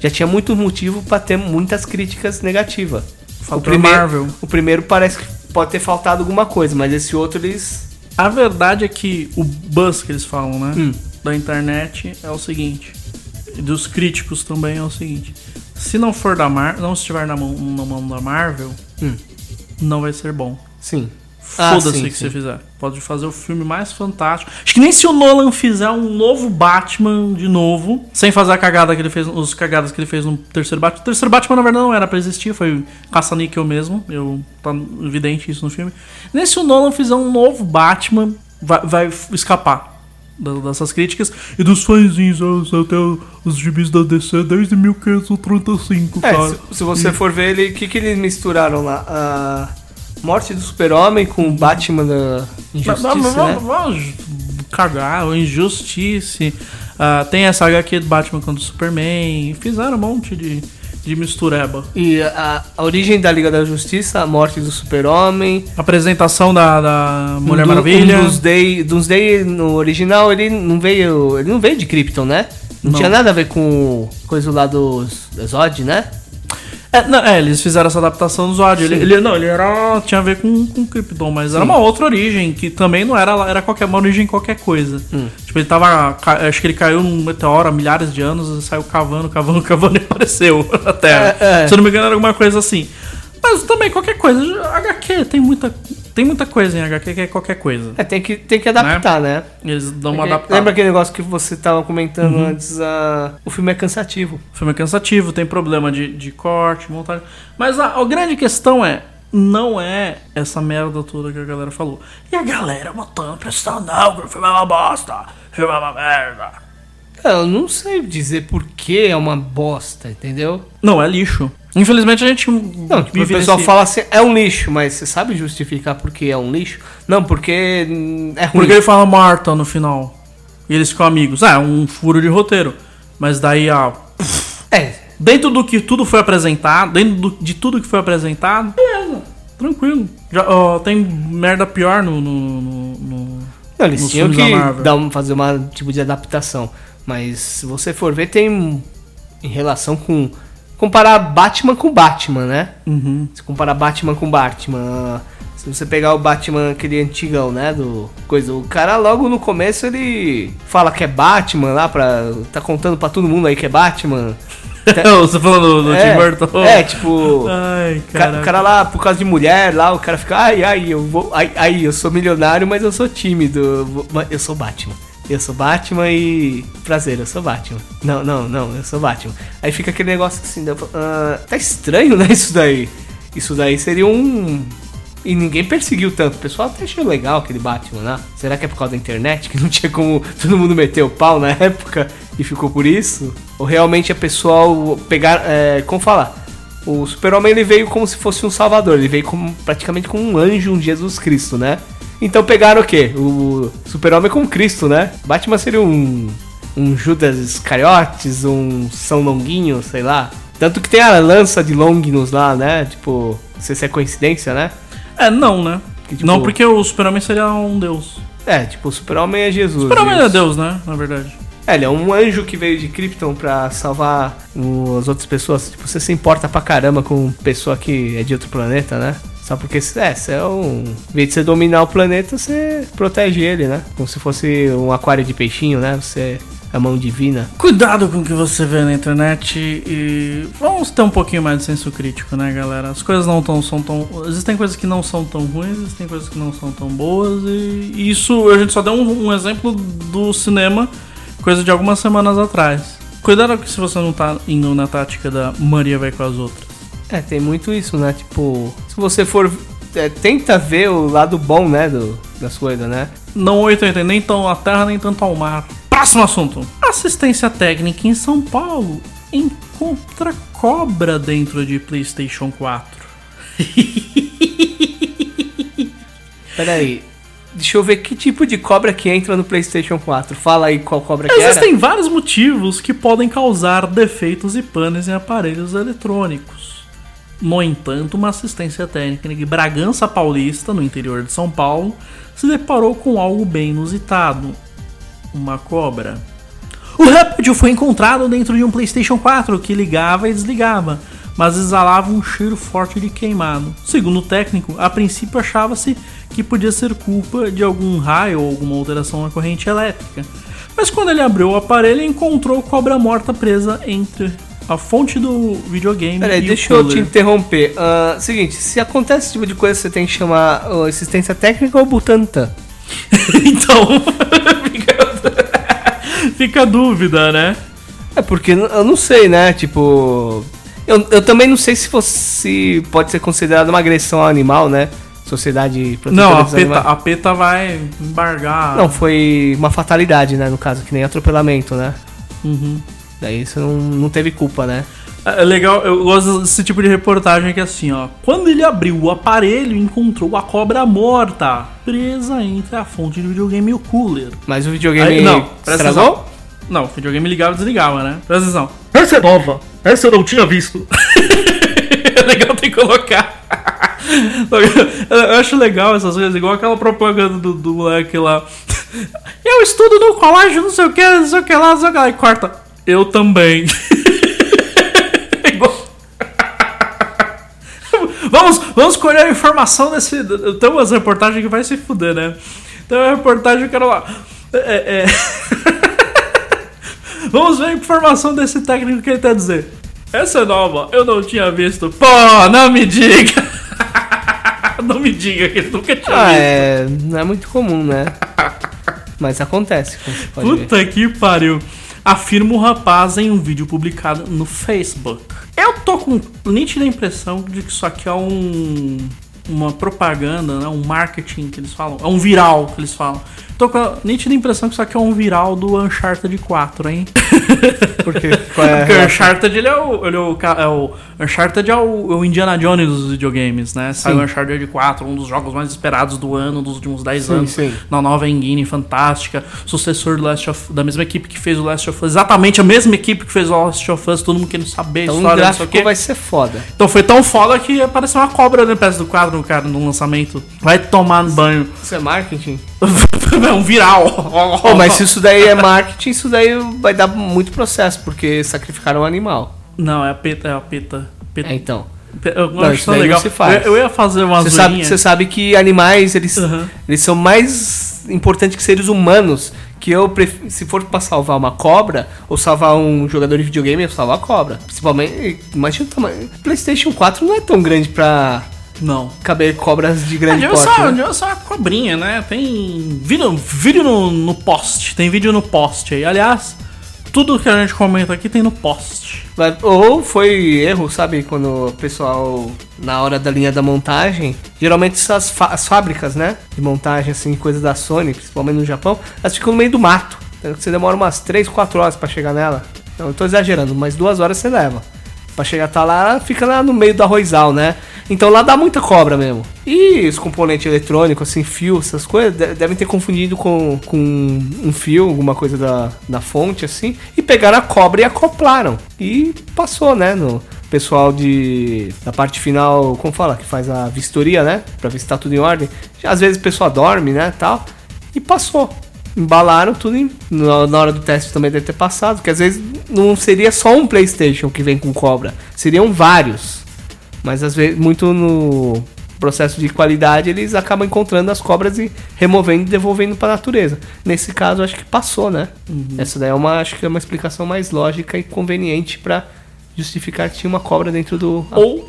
Já tinha muito motivo pra ter muitas críticas negativas. O primeiro, Marvel. o primeiro parece que pode ter faltado alguma coisa, mas esse outro eles. A verdade é que o buzz que eles falam, né? Hum. Da internet é o seguinte. E dos críticos também é o seguinte. Se não for da Marvel, não estiver na mão, na mão da Marvel, Hum. não vai ser bom. Sim. Ah, Foda-se sim, o que sim. você fizer. Pode fazer o filme mais fantástico. Acho que nem se o Nolan fizer um novo Batman de novo, sem fazer a cagada que ele fez, os cagadas que ele fez no terceiro Batman. O terceiro Batman, na verdade, não era pra existir, foi caça-níquel mesmo. Eu, tá evidente isso no filme. Nem se o Nolan fizer um novo Batman, vai, vai escapar dessas críticas e dos fãzinhos até os gibis da DC desde 1535, É, cara. se, se você for ver ele, o que, que eles misturaram lá? A morte do super-homem com o Batman da Injustiça, Mas- mas né? vamos- vamos cagar, o Injustice. ah, tem essa HQ do Batman contra o Superman. Fizeram um monte de, de mistureba. E a, a origem da Liga da Justiça, a morte do super-homem... Apresentação da, da Mulher um do- Maravilha. Um dos Day, dos Day no original, ele não veio. Ele não veio de Krypton, né? Não, Não. tinha nada a ver com coisa lá dos Zod, né? É, não, é, eles fizeram essa adaptação do Zod. Ele, ele- não, ele era. tinha a ver com, com Krypton, mas era uma outra origem, que também não era. Era qualquer uma origem qualquer coisa. Hum. Tipo, ele tava. Acho que ele caiu num meteoro há milhares de anos, saiu cavando, cavando, <laughs> cavando e apareceu na Terra. É, é. Se eu não me engano, era alguma coisa assim. Mas também qualquer coisa. HQ tem muita. Tem muita coisa em HQ que é qualquer coisa. É, tem que, tem que adaptar, né? Eles dão uma adaptada. Uhum. Lembra aquele negócio que você tava comentando antes? ah, o filme é cansativo. O filme é cansativo, tem problema de, de corte, montagem. Mas a, a grande questão é. Não é essa merda toda que a galera falou. E a galera botando pressão, não, o filme é uma bosta. O filme é uma merda. Eu não sei dizer por que é uma bosta, entendeu? Não, é lixo. Infelizmente a gente Não, tipo, o pessoal nesse- fala assim, é um lixo, mas você sabe justificar por que é um lixo? Não, porque hum, é ruim. Porque ele fala Marta no final. E eles ficam amigos. Ah, é um furo de roteiro. Mas daí, ó. É, Dentro do que tudo foi apresentado, dentro do- de tudo que foi apresentado, beleza, tranquilo. Já, ó, tem merda pior no. no, no- no- Não, eles tinham que da Marvel. dar um, fazer uma tipo de adaptação. Mas se você for ver, tem em relação com. Comparar Batman com Batman, né? Uhum. Se comparar Batman com Batman. Se você pegar o Batman, aquele antigão, né? Do coisa. O cara logo no começo ele fala que é Batman lá pra. tá contando pra todo mundo aí que é Batman. <laughs> Você falando do, é, Tim Burton? é, tipo. Ai, Ca- cara. O cara lá, por causa de mulher, lá, o cara fica, ai, ai, eu vou. Ai, ai, eu sou milionário, mas eu sou tímido. Eu, vou- eu sou Batman. Eu sou Batman e. Prazer, eu sou Batman. Não, não, não, eu sou Batman. Aí fica aquele negócio assim, né, ah, tá estranho, né, isso daí. Isso daí seria um. E ninguém perseguiu tanto. O pessoal até achou legal aquele Batman lá. Será que é por causa da internet? Que não tinha como todo mundo meter o pau na <laughs> época e ficou por isso? Ou realmente é pessoal pegar. É, como falar? O super-homem ele veio como se fosse um salvador. Ele veio como, praticamente como um anjo, um Jesus Cristo, né? Então pegaram o quê? O super-homem como Cristo, né? Batman seria um. Um Judas Iscariotes, um São Longuinho, sei lá. Tanto que tem a lança de Longinus lá, né? Tipo, não sei se é coincidência, né? É, não, né? Que, tipo- Não, porque o Super-Homem seria um deus. É, tipo, o super-homem é Jesus. O Super-Homem é deus, né? Na verdade. É, ele é um anjo que veio de Krypton pra salvar as outras pessoas. Tipo, você se importa pra caramba com pessoa que é de outro planeta, né? Só porque, é, você é um... Em vez de você dominar o planeta, você protege ele, né? Como se fosse um aquário de peixinho, né? Você é a mão divina. Cuidado com o que você vê na internet e vamos ter um pouquinho mais de senso crítico, né, galera? As coisas não tão, são tão. Existem coisas que não são tão ruins, existem coisas que não são tão boas e e isso a gente só deu um, um exemplo do cinema, coisa de algumas semanas atrás. Cuidado se você não tá indo na tática da Maria vai com as outras. É, tem muito isso, né? Tipo, se você for... é, tenta ver o lado bom, né? Do, das coisas, né? Não 880, nem tão à terra, nem tanto ao mar. Próximo assunto. Assistência técnica em São Paulo encontra cobra dentro de PlayStation 4. Pera aí. Deixa eu ver que tipo de cobra que entra no PlayStation 4. Fala aí qual cobra que era. Existem vários motivos que podem causar defeitos e panes em aparelhos eletrônicos. No entanto, uma assistência técnica de Bragança Paulista, no interior de São Paulo, se deparou com algo bem inusitado: uma cobra. O réptil foi encontrado dentro de um PlayStation 4 que ligava e desligava, mas exalava um cheiro forte de queimado. Segundo o técnico, a princípio achava-se que podia ser culpa de algum raio ou alguma alteração na corrente elétrica. Mas quando ele abriu o aparelho, encontrou cobra morta presa entre a fonte do videogame Peraí, deixa eu te interromper. Ah, seguinte, se acontece esse tipo de coisa, você tem que chamar ah, assistência técnica ou Butantan? <laughs> então, <laughs> fica, fica a dúvida, né? É porque eu não sei, né? Tipo. Eu, eu também não sei se fosse. Pode ser considerado uma agressão ao animal, né? Sociedade Protetora Não, a PETA, a PETA vai embargar. Não, foi uma fatalidade, né? No caso, que nem atropelamento, né? Uhum. Daí você não, não teve culpa, né? É legal, eu gosto desse tipo de reportagem que é assim, ó. Quando ele abriu o aparelho, encontrou a cobra morta, presa entre a fonte do videogame e o cooler. Mas o videogame Aí- não, presta estragou? atenção. Não, o videogame ligava e desligava, né? Presta atenção. Essa é nova. Essa eu não tinha visto. <laughs> é legal ter que colocar. Eu acho legal essas coisas, igual aquela propaganda do, do moleque lá. Eu estudo no colégio, não sei o que, não sei o que lá, não sei o que lá. E corta. Eu também. <laughs> É vamos, vamos colher a informação desse. Tem umas reportagens que vai se fuder, né? Tem uma reportagem que cara lá. É, é... <laughs> Vamos ver a informação desse técnico que ele tá dizer. Essa é nova, eu não tinha visto. Pô, não me diga! <laughs> não me diga que ele nunca tinha Ah, visto. é. Não é muito comum, né? Mas acontece, pode ver. Puta que pariu. Afirma o rapaz em um vídeo publicado no Facebook. Eu tô com nítida impressão de que isso aqui é um. Uma propaganda, né? um marketing que eles falam. É um viral que eles falam. Tô com a nítida impressão que isso aqui é um viral do Uncharted 4, hein? <laughs> Porque, é Porque o? Uncharted ele é o, ele é o, é o Uncharted é o, é o Indiana Jones dos videogames, né? Saiu o Uncharted 4, um dos jogos mais esperados do ano, dos últimos 10 Sim, anos. sim. Na nova engine fantástica, sucessor do Last of da mesma equipe que fez o Last of Us, exatamente a mesma equipe que fez o Last of Us, todo mundo querendo saber Então o história, o gráfico vai ser foda. Então foi tão foda que apareceu uma cobra no PS4, cara, no lançamento. Vai tomar no banho. Isso é marketing? <laughs> <laughs> é um viral. Pô, mas se isso daí é marketing, isso daí vai dar muito processo, porque sacrificaram um animal. Não, é a peta, é a peta. peta. É, então. Eu Não, isso daí legal. se faz. Eu, eu ia fazer uma Você sabe, você sabe que animais, eles, Uhum. eles são mais importantes que seres humanos. Que eu, pref- se for pra salvar uma cobra, ou salvar um jogador de videogame, eu salvo a cobra. Principalmente, imagina o tamanho. PlayStation 4 não é tão grande pra Não. caber cobras de Ah, grande devia porte. ser, né? ser uma cobrinha, né? Tem vídeo, vídeo no, no post. Tem vídeo no post aí. Aliás, tudo que a gente comenta aqui tem no post. Ou foi erro, sabe? Quando o pessoal, na hora da linha da montagem, geralmente essas as fábricas, né? De montagem, assim, coisas da Sony, principalmente no Japão, elas ficam no meio do mato. Então você demora umas 3, 4 horas pra chegar nela. Não, eu tô exagerando, mas duas horas você leva. Pra chegar tá lá, fica lá no meio do arrozal, né? Então lá dá muita cobra mesmo. E os componentes eletrônicos, assim, fio, essas coisas, de- devem ter confundido com, com um fio, alguma coisa da, da fonte, assim, e pegaram a cobra e acoplaram. E passou, né? No pessoal de. da parte final, como fala, que faz a vistoria, né? Pra ver se tá tudo em ordem. Às vezes o pessoal dorme, né? Tal. E passou. Embalaram tudo em- na hora do teste também deve ter passado, que às vezes não seria só um PlayStation que vem com cobra, seriam vários. Mas às vezes, muito no processo de qualidade, eles acabam encontrando as cobras e removendo e devolvendo para a natureza. Nesse caso, acho que passou, né? Essa daí é uma, acho que é uma explicação mais lógica e conveniente para justificar que tinha uma cobra dentro do, Ou,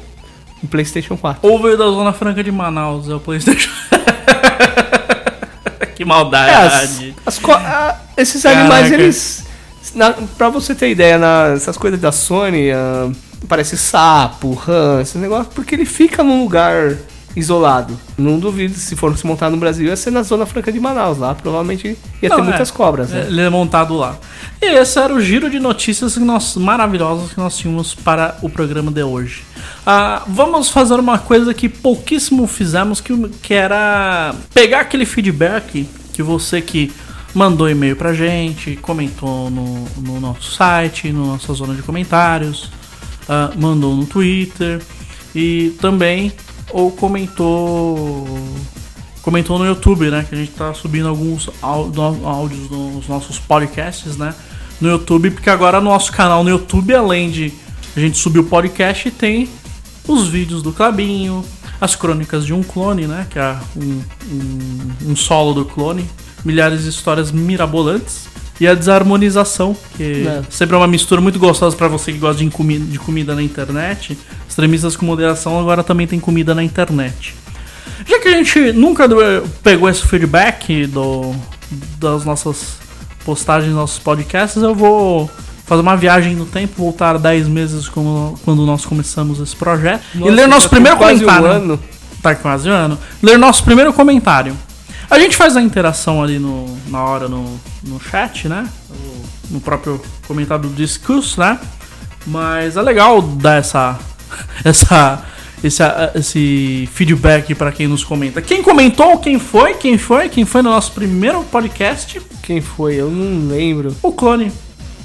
do PlayStation 4. ou veio da Zona Franca de Manaus, é o Playstation. <laughs> que É, as, maldade. as ah, esses animais, Caraca. eles. Na, pra você ter ideia, na, essas coisas da Sony, ah, parece sapo, rã, esse negócio, porque ele fica num lugar isolado. Não duvido, se for se montar no Brasil, ia ser na Zona Franca de Manaus. Lá provavelmente ia Não, ter é. muitas cobras, né? Ele é montado lá. E esse era o giro de notícias que nós, maravilhosas que nós tínhamos para o programa de hoje. Ah, vamos fazer uma coisa que pouquíssimo fizemos, que, que era pegar aquele feedback que você que mandou e-mail pra gente, comentou no, no nosso site, na nossa zona de comentários, ah, mandou no Twitter e também ou comentou comentou no YouTube, né? Que a gente tá subindo alguns áudios dos nossos podcasts, né? No YouTube, porque agora no nosso canal no YouTube, além de a gente subir o podcast, tem os vídeos do Clabinho, as crônicas de um clone, né? Que é um, um, um solo do clone, milhares de histórias mirabolantes. E a desarmonização, que É. sempre é uma mistura muito gostosa pra você que gosta de comida, de comida na internet. Extremistas com moderação agora também tem comida na internet. Já que a gente nunca deu- pegou esse feedback do, das nossas postagens, nossos podcasts, eu vou fazer uma viagem no tempo, voltar 10 meses como- quando nós começamos esse projeto e ler nosso já primeiro comentário. Um ano. Tá quase um ano. Ler nosso primeiro comentário. A gente faz a interação ali no, na hora no, no chat, né? No próprio comentário do discurso, né? Mas é legal dar essa, <laughs> essa, esse, esse feedback pra quem nos comenta. Quem comentou? Quem foi? Quem foi? Quem foi no nosso primeiro podcast? Quem foi? Eu não lembro. O clone.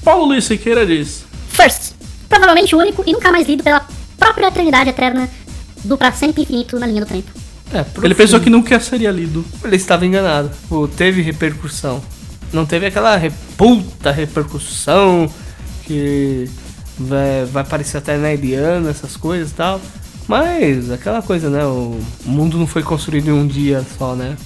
Paulo Luiz Siqueira diz. First, provavelmente o único e nunca mais lido pela própria eternidade eterna do pra sempre infinito na linha do tempo. É, Ele pensou que nunca seria lido. Ele estava enganado. Pô, teve repercussão. Não teve aquela re- puta repercussão que vai, vai aparecer até na Eliana, essas coisas e tal. Mas aquela coisa, né? O mundo não foi construído em um dia só, né?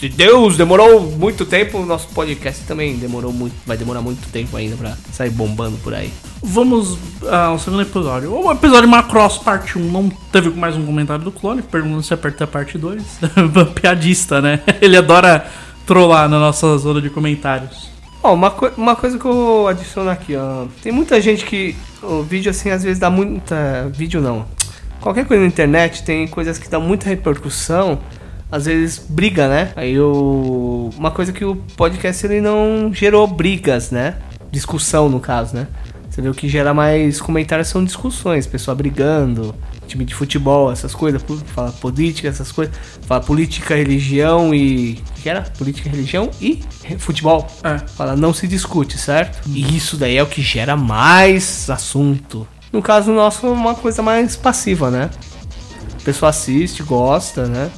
Se Deus demorou muito tempo, o nosso podcast também demorou muito, vai demorar muito tempo ainda pra sair bombando por aí. Vamos ao segundo episódio. O episódio Macross parte 1 não teve mais um comentário do clone, perguntando se aperta a parte 2. <laughs> Piadista, né? <laughs> Ele adora trollar na nossa zona de comentários. Ó, uma, coi- uma coisa que eu adiciono aqui, ó. Tem muita gente que o vídeo assim às vezes dá muita. Vídeo não. Qualquer coisa na internet tem coisas que dão muita repercussão. Às vezes briga, né? Aí eu. Uma coisa que o podcast ele não gerou brigas, né? Discussão no caso, né? Você vê o que gera mais comentários são discussões, pessoa brigando, time de futebol, essas coisas, fala política, essas coisas, fala política, religião e. O que era? Política, religião e futebol. É. Fala, não se discute, certo? E isso daí é o que gera mais assunto. No caso nosso, é uma coisa mais passiva, né? A pessoa assiste, gosta, né?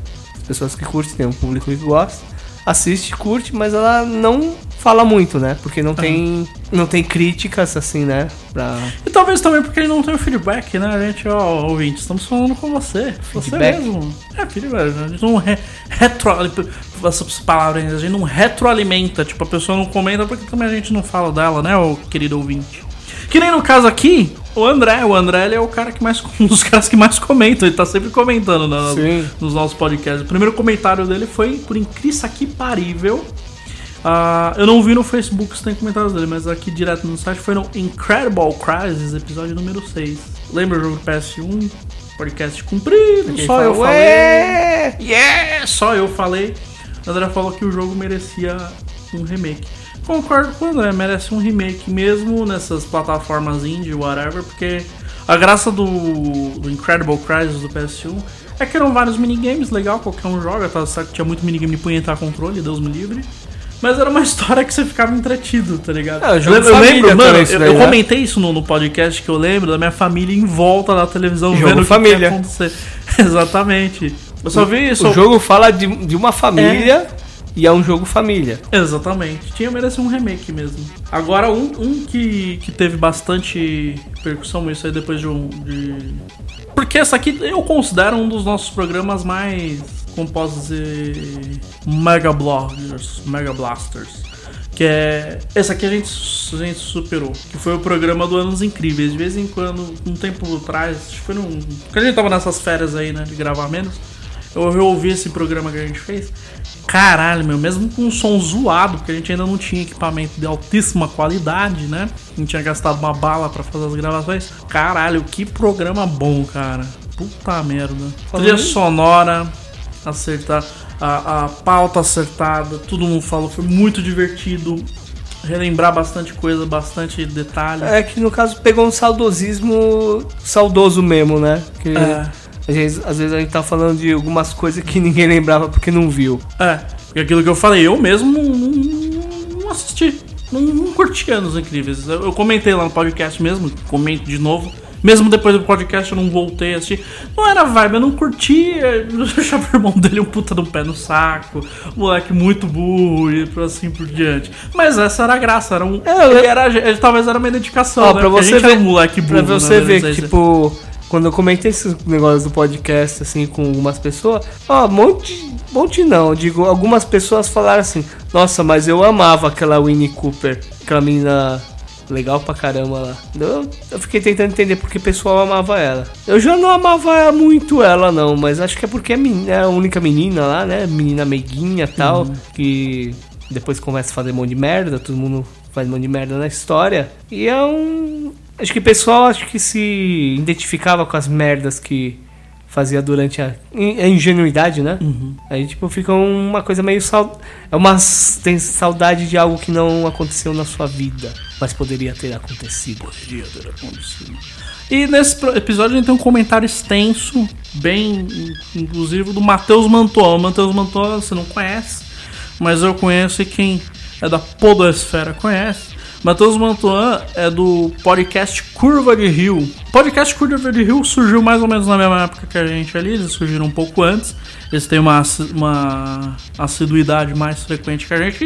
As pessoas que curtem, tem um público que gosta. Assiste, curte, mas ela não fala muito, né? Porque não tem, não tem críticas, assim, né? Pra... E talvez também porque ele não tem o feedback, né? A gente, ó, ouvinte, estamos falando com você. Você Feedback? mesmo. É, feedback. A gente não re retro. Essas palavras, a gente não retroalimenta. Tipo, a pessoa não comenta porque também a gente não fala dela, né, o querido ouvinte. Que nem no caso aqui, o André. O André ele é o cara que mais. <laughs> Um dos caras que mais comentam. Ele tá sempre comentando na- Sim. nos nossos podcasts. O primeiro comentário dele foi, por incrível aqui parível. Ah, eu não vi no Facebook se tem comentários dele, mas aqui direto no site foi no Incredible Crisis, episódio número 6. Lembra o jogo do PS1? Podcast cumprido, só eu falei. "Ué!" Yeah! Só eu falei. O André falou que o jogo merecia um remake. Concordo com o André, merece um remake mesmo nessas plataformas indie, whatever, porque a graça do, do Incredible Crisis do PS1 é que eram vários minigames, legal, qualquer um joga, tá Tinha muito minigame de punhetar controle, Deus me livre. Mas era uma <laughs> história que você ficava entretido, tá ligado? É, eu, de eu família lembro, mano, isso eu, daí, eu né? comentei isso no, no podcast que eu lembro da minha família em volta da televisão Jogo vendo o que, família. ia acontecer. <laughs> Exatamente. Eu só vi isso. O jogo fala de, de uma família e é um jogo família. Exatamente. Tinha merecido um remake mesmo. Agora, um, um que, que teve bastante repercussão, isso aí depois de um. De... Porque essa aqui eu considero um dos nossos programas mais. Como posso dizer. Mega Bloggers, Mega Blasters. Que é. Esse aqui a gente, a gente superou. Que foi o programa do Anos Incríveis. De vez em quando, um tempo atrás, acho que foi num. Quando a gente tava nessas férias aí, né? De gravar menos. Eu reouvi esse programa que a gente fez. Caralho, meu, mesmo com um som zoado, porque a gente ainda não tinha equipamento de altíssima qualidade, né? Não tinha gastado uma bala pra fazer as gravações. Caralho, que programa bom, cara. Puta merda. Trilha sonora acertar, a, a pauta acertada, todo mundo falou, foi muito divertido. Relembrar bastante coisa, bastante detalhe. É que no caso pegou um saudosismo saudoso mesmo, né? Que É. às, vezes, às vezes a gente tá falando de algumas coisas que ninguém lembrava porque não viu. É, porque aquilo que eu falei, eu mesmo não, não- assisti. Não, não curti Anos Incríveis. Eu, eu comentei lá no podcast mesmo, comento de novo, Mesmo depois do podcast eu não voltei a assistir. Não era vibe, eu não curtia. Eu <laughs> achava o irmão dele um puta do pé no saco. Moleque muito burro e assim por diante. Mas essa era a graça, era um. É, ele era, ele talvez era uma identificação. Ó, né? pra Porque você ver, era um moleque burro. pra né? você ver que, se- tipo, quando eu comentei esses negócios do podcast, assim, com algumas pessoas, ó, um monte, monte não, digo, algumas pessoas falaram assim, nossa, mas eu amava aquela Winnie Cooper, aquela menina legal pra caramba lá. Eu, eu fiquei tentando entender porque o pessoal amava ela. Eu já não amava muito ela, não, mas acho que é porque é, menina, é a única menina lá, né, menina meiguinha e tal, que depois começa a fazer um monte de merda, todo mundo faz um monte de merda na história. E é um. Acho que o pessoal acho que se identificava com as merdas que fazia durante a, a ingenuidade, né? Aí, tipo, fica uma coisa meio sal... É uma tem saudade de algo que não aconteceu na sua vida, mas poderia ter acontecido. Poderia ter acontecido. E nesse episódio a gente tem um comentário extenso, bem inclusive do Matheus Mantoa. O Matheus Mantoa você não conhece, mas eu conheço e quem é da Podosfera conhece. Matheus Mantoan é do podcast Curva de Rio. Podcast Curva de Rio surgiu mais ou menos na mesma época que a gente ali, eles surgiram um pouco antes. Eles têm uma, uma assiduidade mais frequente que a gente.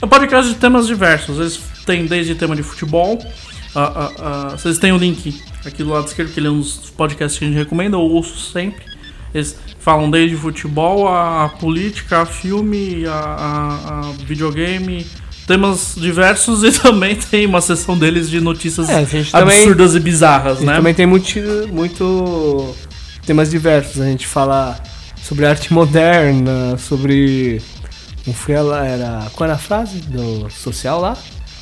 É um podcast de temas diversos. Eles têm desde tema de futebol. vocês têm o link aqui do lado esquerdo, que ele é um dos podcasts que a gente recomenda, eu ouço sempre. Eles falam desde futebol a, política, a filme, a videogame, temas diversos e <laughs> também tem uma seção deles de notícias É, a gente também- absurdas e bizarras, né? também tem muito, muito temas diversos. A gente fala sobre arte moderna, sobre. Como foi ela? Era. Qual era a frase do social lá?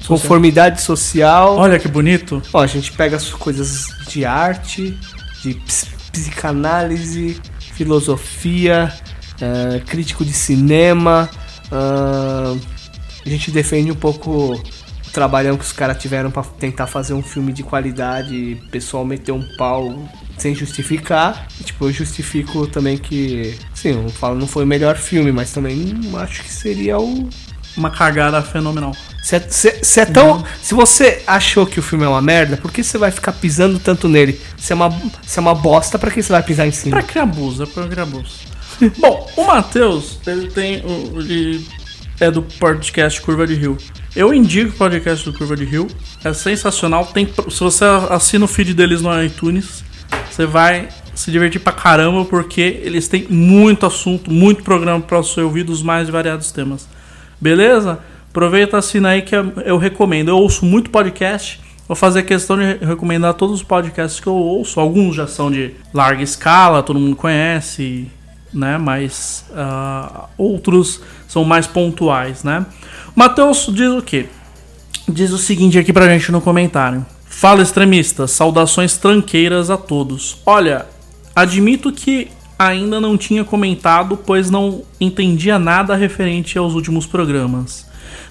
Conformidade social. Olha que bonito. Ó, a gente pega as coisas de arte, de ps- psicanálise, filosofia, eh, crítico de cinema. ah, a gente defende um pouco o trabalhão que os caras tiveram pra tentar fazer um filme de qualidade e o pessoal meter um pau sem justificar. E, tipo, eu justifico também que, sim, eu falo não foi o melhor filme, mas também não acho que seria o Uma cagada fenomenal. se é, se- se é tão. Se você achou que o filme é uma merda, por que você vai ficar pisando tanto nele? Se é uma, se é uma bosta, pra que você vai pisar em cima? Pra criar abuso, é pra criar abuso. <laughs> Bom, o Matheus, ele tem. Ele é do podcast Curva de Rio. Eu indico o podcast do Curva de Rio. É sensacional. Tem, se você assina o feed deles no iTunes, você vai se divertir pra caramba, porque eles têm muito assunto, muito programa pra você ouvir dos mais variados temas. Beleza? Aproveita, assina aí que eu recomendo. Eu ouço muito podcast. Vou fazer questão de recomendar todos os podcasts que eu ouço. Alguns já são de larga escala, todo mundo conhece, né? Mas ah, outros são mais pontuais, né? Matheus diz o quê? Diz o seguinte aqui pra gente no comentário. Fala extremista, saudações tranqueiras a todos. Olha, admito que ainda não tinha comentado, pois não entendia nada referente aos últimos programas.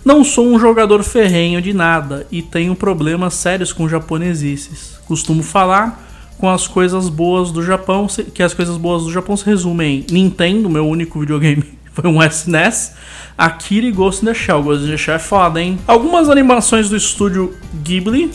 Não sou um jogador ferrenho de nada e tenho problemas sérios com japonesices. Costumo falar com as coisas boas do Japão, que as coisas boas do Japão se resumem em Nintendo, meu único videogame <laughs> foi um SNES, Akira e Ghost in the Shell. Ghost in the Shell é foda, hein? Algumas animações do estúdio Ghibli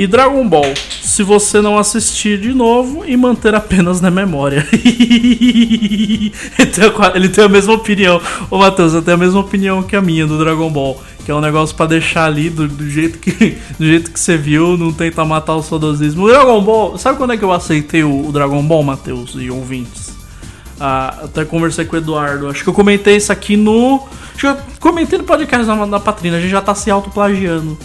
e Dragon Ball, se você não assistir de novo e manter apenas na memória. <laughs> ele, tem a, tem mesma opinião. Ô Matheus, eu tenho a mesma opinião que a minha do Dragon Ball. Que é um negócio pra deixar ali do, do jeito que <laughs> do jeito que você viu, não tentar matar o saudosismo. O Dragon Ball, sabe quando é que eu aceitei o, o Dragon Ball, Matheus e ouvintes? Ah, até conversei com o Eduardo. Acho que eu comentei isso aqui no. Acho que eu comentei no podcast da, da Patrina. A gente já tá se autoplagiando.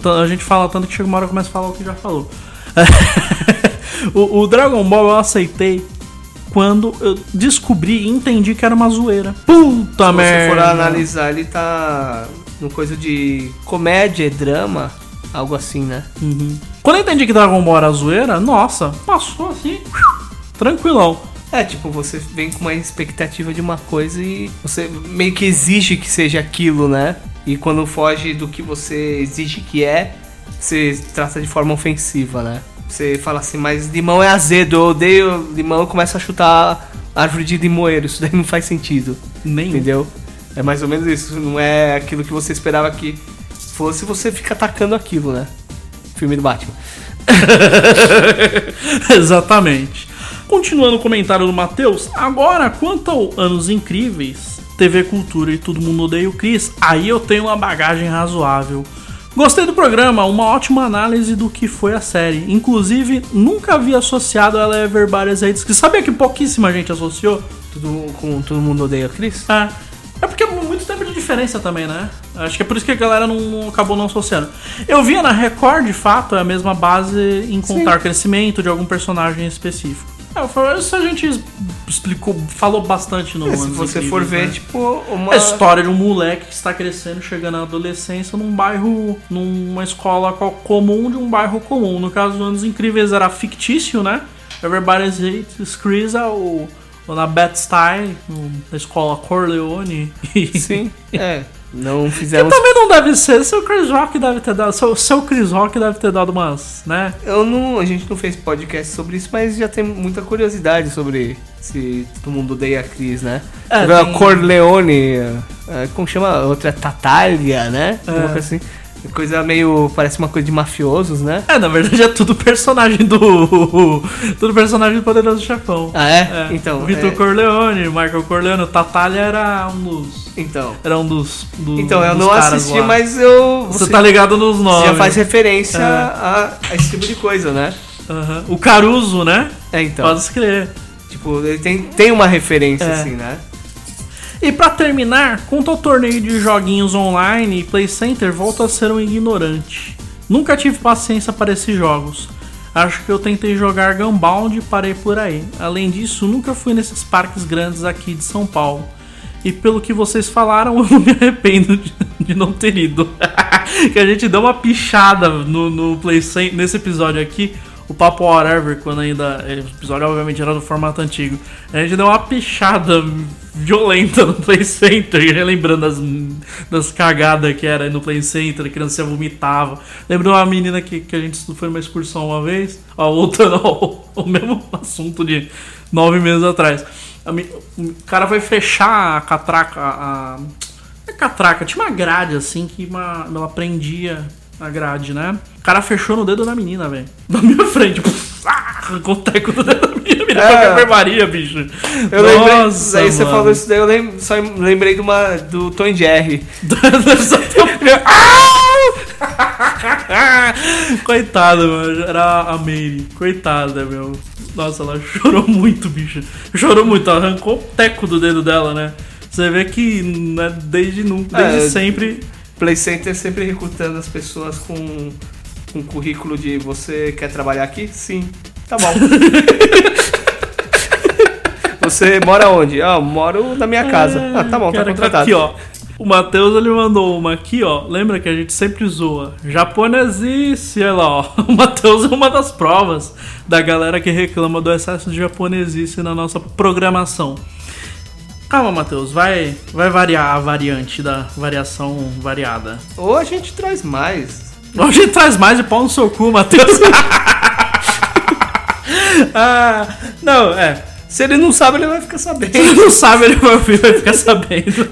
Tô- A gente fala tanto que chega uma hora e começa a falar o que já falou. <laughs> o, o Dragon Ball eu aceitei quando eu descobri e entendi que era uma zoeira. Puta Se merda! você for analisar, ele tá no coisa de comédia e drama, algo assim, né? Uhum. Quando eu entendi que Dragon Ball era zoeira, nossa, passou assim, tranquilão. É, tipo, você vem com uma expectativa de uma coisa e você meio que exige que seja aquilo, né? E quando foge do que você exige que é, você trata de forma ofensiva, né? Você fala assim, mas limão é azedo, eu odeio limão, eu começo a chutar árvore de limoeiro, isso daí não faz sentido, Nem entendeu? É mais ou menos isso, não é aquilo que você esperava que fosse, você fica atacando aquilo, né? Filme do Batman. <laughs> Exatamente. Continuando o comentário do Matheus, agora quanto ao Anos Incríveis, TV Cultura e Todo Mundo Odeia o Chris, aí eu tenho uma bagagem razoável. Gostei do programa, uma ótima análise do que foi a série. Inclusive, nunca havia associado ela a Everybody's Hates Chris. Sabia que pouquíssima gente associou? Tudo, com todo mundo odeia Chris? É. É porque é muito tempo de diferença também, né? Acho que é por isso que a galera não, não acabou não associando. Eu via na Record, de fato, é a mesma base em contar crescimento de algum personagem específico. É, falo, isso a gente explicou, falou bastante no É, se você Incríveis, for ver, né? tipo, uma. A história de um moleque que está crescendo, chegando na adolescência num bairro, numa escola co- comum de um bairro comum. No caso do Anos Incríveis era fictício, né? Everybody's Hates Chris é o, o na Bed-Stuy, no- na escola Corleone. Sim, <laughs> é. Não Que fizemos. também não deve ser, seu Chris Rock deve ter dado, seu, seu Chris Rock deve ter dado umas, né? Eu não, a gente não fez podcast sobre isso, mas já tem muita curiosidade sobre se todo mundo odeia a Cris, né? É, vê a tem- Corleone, é, como chama? Outra é Tatália, né? É. Uma coisa assim. Coisa meio. Parece uma coisa de mafiosos, né? É, na verdade é tudo personagem do. <laughs> tudo personagem do Poderoso Chefão. Ah, é? Então. Vitor é, Corleone, Michael Corleone, o Tatalha era um dos. Então. Era um dos. do- Então, eu dos não assisti, lá. mas eu. Você, tá ligado nos você nomes. já faz referência É. a, a esse tipo de coisa, né? Aham. O Caruso, né? É, então. Pode escrever. Tipo, ele tem, tem uma referência, É. assim, né? E pra terminar, quanto ao torneio de joguinhos online e Play Center, volto a ser um ignorante. Nunca tive paciência para esses jogos. Acho que eu tentei jogar Gunbound e parei por aí. Além disso, nunca fui nesses parques grandes aqui de São Paulo. E pelo que vocês falaram, <laughs> eu me arrependo de, de não ter ido. <laughs> que a gente deu uma pichada no, no Play Center, nesse episódio aqui. O Papo Whatever, quando ainda. O episódio obviamente era do formato antigo. A gente deu uma pichada violenta no Play Center, lembrando das, das cagadas que era no Play Center, a criança vomitava. Lembro de uma menina que, que a gente foi numa excursão uma vez, a outra não, <laughs> o mesmo assunto de nove meses atrás. O cara foi fechar a catraca, a, a catraca, tinha uma grade assim que uma, ela prendia a grade, né? O cara fechou no dedo da menina, velho. Na minha frente. <laughs> Puf, ah, arrancou o teco do dedo da menina. É. pra enfermaria, bicho. Eu lembrei. Nossa, Daí você mano. falou isso daí, eu lem- só lembrei de uma, do Tom Jerry. <laughs> <laughs> Coitada, mano. Era a Mary. Coitada, meu. Nossa, ela <laughs> chorou muito, bicho. Chorou muito. Ela arrancou o teco do dedo dela, né? Você vê que né, desde, nunca, desde É, sempre. Play Center sempre recrutando as pessoas com com currículo de você quer trabalhar aqui? Sim. Tá bom. Você mora onde? Ah, eu moro na minha casa. Ah, tá bom, tá Cara, contratado. Aqui, ó. O Matheus ele mandou uma aqui, ó. Lembra que a gente sempre zoa? Japonesice, olha lá, ó. <laughs> O Matheus é uma das provas da galera que reclama do excesso de japonesice na nossa programação. Calma, Matheus, vai, vai variar a variante da variação variada. Ou a gente traz mais. Hoje a gente traz mais de pau no seu cu, Matheus. <laughs> ah, não, é. Se ele não sabe, ele vai ficar sabendo. Se ele não sabe, ele vai ouvir, vai ficar sabendo.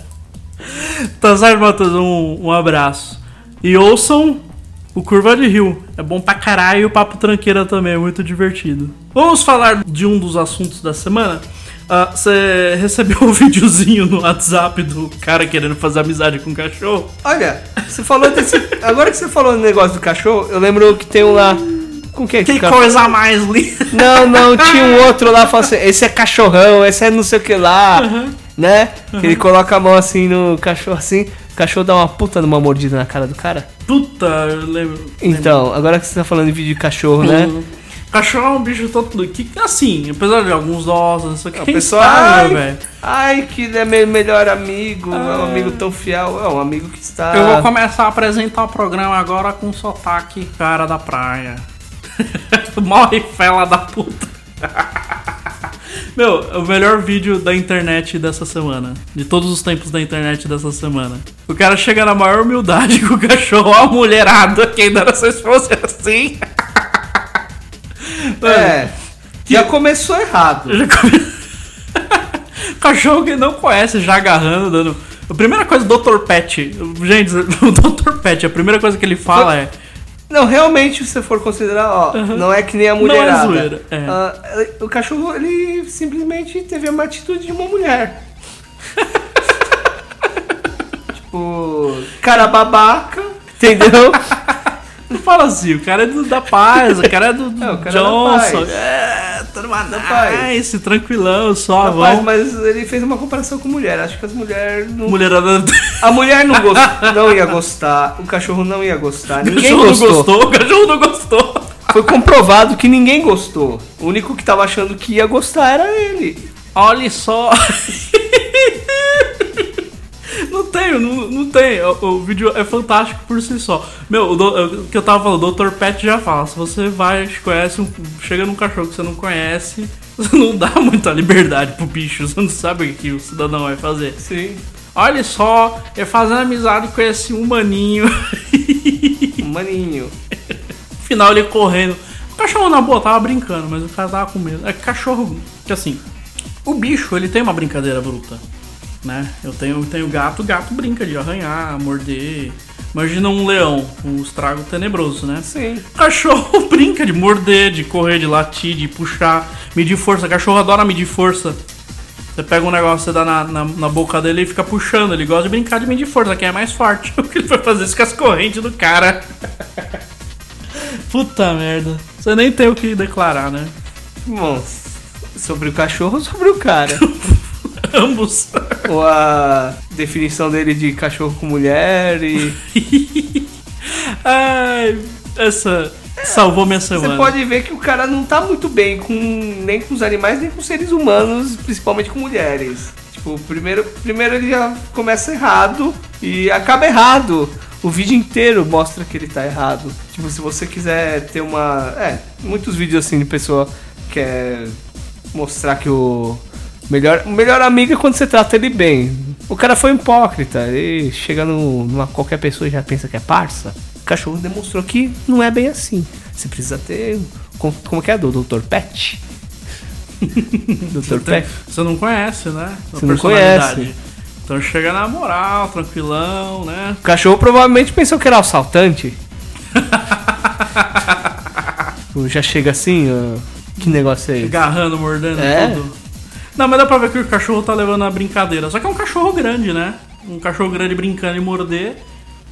<laughs> tá certo, Matheus? Um, um abraço. E ouçam o Curva de Rio. É bom pra caralho e o Papo Tranqueira também, é muito divertido. Vamos falar de um dos assuntos da semana. Ah, Você recebeu um <laughs> videozinho no WhatsApp do cara querendo fazer amizade com o cachorro? Olha, você falou desse. Agora que você falou no negócio do cachorro, eu lembro que tem um lá. Com quem? Que o cara- coisa mais linda! Não, não, tinha um <laughs> outro lá, falou assim, esse é cachorrão, esse é não sei o que lá, né? Que Ele coloca a mão assim no cachorro assim, o cachorro dá uma puta numa mordida na cara do cara. Puta, eu lembro. Então, agora que você tá falando de vídeo de cachorro, né? Cachorro é um bicho todo. Que, assim, apesar de alguns doses, não sei o que. Pessoal, sabe, ai, velho. ai, que ele é meu melhor amigo, é um amigo tão fiel, é um amigo que está... Eu vou começar a apresentar o programa agora com sotaque cara da praia. <laughs> Morre fela da puta. Meu, é o melhor vídeo da internet dessa semana. De todos os tempos da internet dessa semana. O cara chega na maior humildade <laughs> com o cachorro, a mulherada, quem dera se fosse assim. <laughs> É, já começou errado. Já come- Cachorro que não conhece, já agarrando, dando. A primeira coisa do Dr. Pet, gente, o Dr. Pet, a primeira coisa que ele fala é: Não, realmente, se você for considerar, ó, não é que nem a Não é mulherada. zoeira, é. Ah, o cachorro, ele simplesmente teve uma atitude de uma mulher. <laughs> tipo, cara babaca, entendeu? <laughs> Não fala assim, o cara é do, da paz, o cara é do, do <laughs> É, cara é da Johnson. paz. É, tá numa paz. nice, tranquilão, só Rapaz, vamos. mas ele fez uma comparação com mulher. Acho que as mulheres não. Mulherada. <laughs> A mulher não, gost... <laughs> não ia gostar, o cachorro não ia gostar, O ninguém cachorro não gostou. gostou, o cachorro não gostou. Foi comprovado que ninguém gostou. O único que tava achando que ia gostar era ele. Olha só. Não tenho, não, não tem. O, o vídeo é fantástico por si só. Meu, o, o que eu tava falando, o Dr. Pet já fala. Se você vai, conhece, um, chega num cachorro que você não conhece, <laughs> você não dá muita liberdade pro bicho. Você não sabe o que o cidadão vai fazer. Sim. Olha só, é fazendo amizade com esse humaninho. <laughs> Maninho. No final ele correndo. O cachorro na boa tava brincando, mas o cara tava com medo. É que cachorro. Que assim, o bicho ele tem uma brincadeira bruta. Né? Eu tenho, tenho gato, o gato brinca de arranhar, morder. Imagina um leão, um estrago tenebroso, né? Sim. Cachorro <laughs> brinca de morder, de correr, de latir, de puxar, medir força. Cachorro adora medir força. Você pega um negócio, você dá na, na, na boca dele e fica puxando. Ele gosta de brincar de medir força, quem é mais forte. <laughs> O que ele vai fazer isso com as correntes do cara? <laughs> Puta merda. Você nem tem o que declarar, né? Bom, sobre o cachorro ou sobre o cara? Ambos. ou a definição dele de cachorro com mulher e. <laughs> Ai, essa salvou minha Você semana. pode ver que o cara não tá muito bem com nem com os animais, nem com seres humanos, principalmente com mulheres. Tipo, primeiro, primeiro ele já começa errado e acaba errado. O vídeo inteiro mostra que ele tá errado. Tipo, se você quiser ter uma. É, muitos vídeos assim de pessoa que quer mostrar que o. Melhor, melhor amigo é quando você trata ele bem. O cara foi hipócrita. Ele chega no, numa qualquer pessoa e já pensa que é parça. O cachorro demonstrou que não é bem assim. Você precisa ter. Como, que é do Dr. Pet? <laughs> Dr. Pet? Você não conhece, né? A Você não conhece. Então chega na moral, tranquilão, né? O cachorro provavelmente pensou que era assaltante. <laughs> Já chega assim, ó, que negócio é esse? Agarrando, mordendo É. tudo. Não, mas dá pra ver que o cachorro tá levando a brincadeira. Só que é um cachorro grande, né? Um cachorro grande brincando e morder.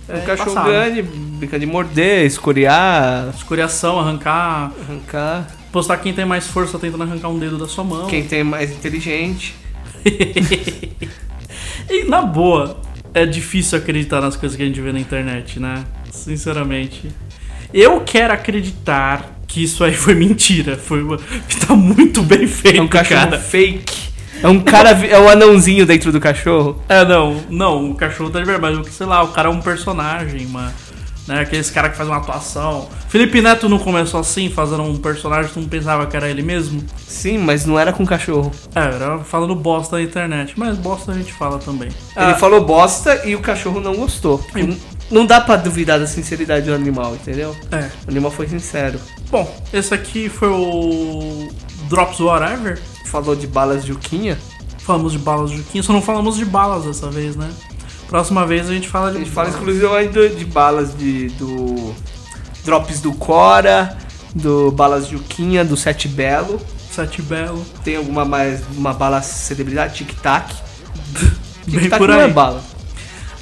Um é cachorro passado. grande, brinca de morder, escoriar, Escoriação, arrancar. arrancar. Postar quem tem mais força tentando arrancar um dedo da sua mão. Quem tem mais inteligente. <laughs> E na boa, é difícil acreditar nas coisas que a gente vê na internet, né? Sinceramente. Eu quero acreditar que isso aí foi mentira. Foi uma... que <laughs> tá muito bem feito, É um cachorro cara. fake. É um cara, é um anãozinho dentro do cachorro. É, não, não, o cachorro tá de verdade, sei lá, o cara é um personagem, uma, né, aqueles cara que faz uma atuação. Felipe Neto não começou assim, fazendo um personagem, tu não pensava que era ele mesmo? Sim, mas não era com cachorro. É, era falando bosta na internet, mas bosta a gente fala também. Ele Ah, falou bosta e o cachorro não gostou. N- Não dá pra duvidar da sinceridade do animal, entendeu? É. O animal foi sincero. Bom, esse aqui foi o Drops Whatever. Falou de balas Juquinha. Falamos de balas de Juquinha, só não falamos de balas dessa vez, né? Próxima vez a gente fala de A gente fala exclusivamente de balas de, do Drops do Cora, do Balas Juquinha, do Sete Belo. Sete Belo. Tem alguma mais uma bala celebridade? Tic Tac. <laughs> Bem Tic Tac por não é aí. bala.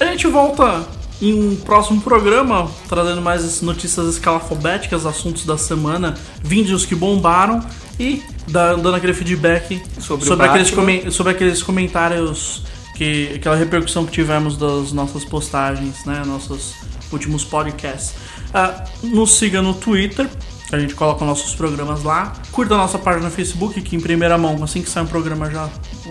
A gente volta em um próximo programa, trazendo mais notícias escalafobéticas, assuntos da semana, vídeos que bombaram e da- dando aquele feedback Sobre sobre, o aqueles, sobre aqueles comentários, que, aquela repercussão que tivemos das nossas postagens, né? Nossos últimos podcasts. Ah, nos siga no Twitter. A gente coloca nossos programas lá. Curta a nossa página no Facebook, que em primeira mão, assim que sai um programa, já,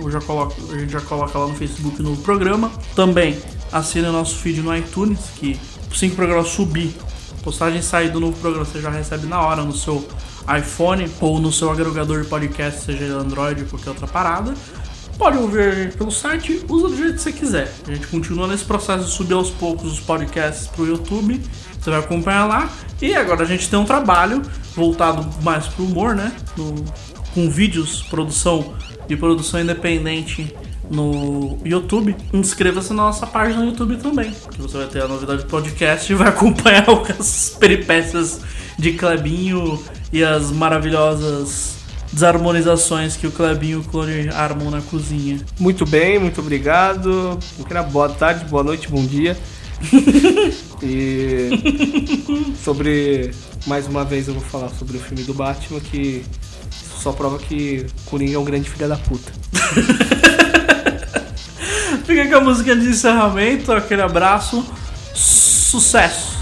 já a gente já coloca lá no Facebook no programa. Também assine o nosso feed no iTunes, que assim que o programa subir, postagem sair do novo programa, você já recebe na hora no seu iPhone ou no seu agregador de podcast, seja Android ou qualquer outra parada. Pode ouvir pelo site, usa do jeito que você quiser. A gente continua nesse processo de subir aos poucos os podcasts pro YouTube. Você vai acompanhar lá. E agora a gente tem um trabalho voltado mais pro humor, né? No- com vídeos, produção de produção independente no YouTube, inscreva-se na nossa página no YouTube também. Que você vai ter a novidade do podcast e vai <laughs> acompanhar as peripécias de Clebinho e as maravilhosas desarmonizações que o Clebinho e o Clone armam na cozinha. Muito bem, muito obrigado. Boa tarde, boa noite, bom dia. <laughs> e <laughs> sobre. Mais uma vez eu vou falar sobre o filme do Batman que só prova que Coringa é um grande filho da puta. Fica com a música de encerramento, aquele abraço, sucesso!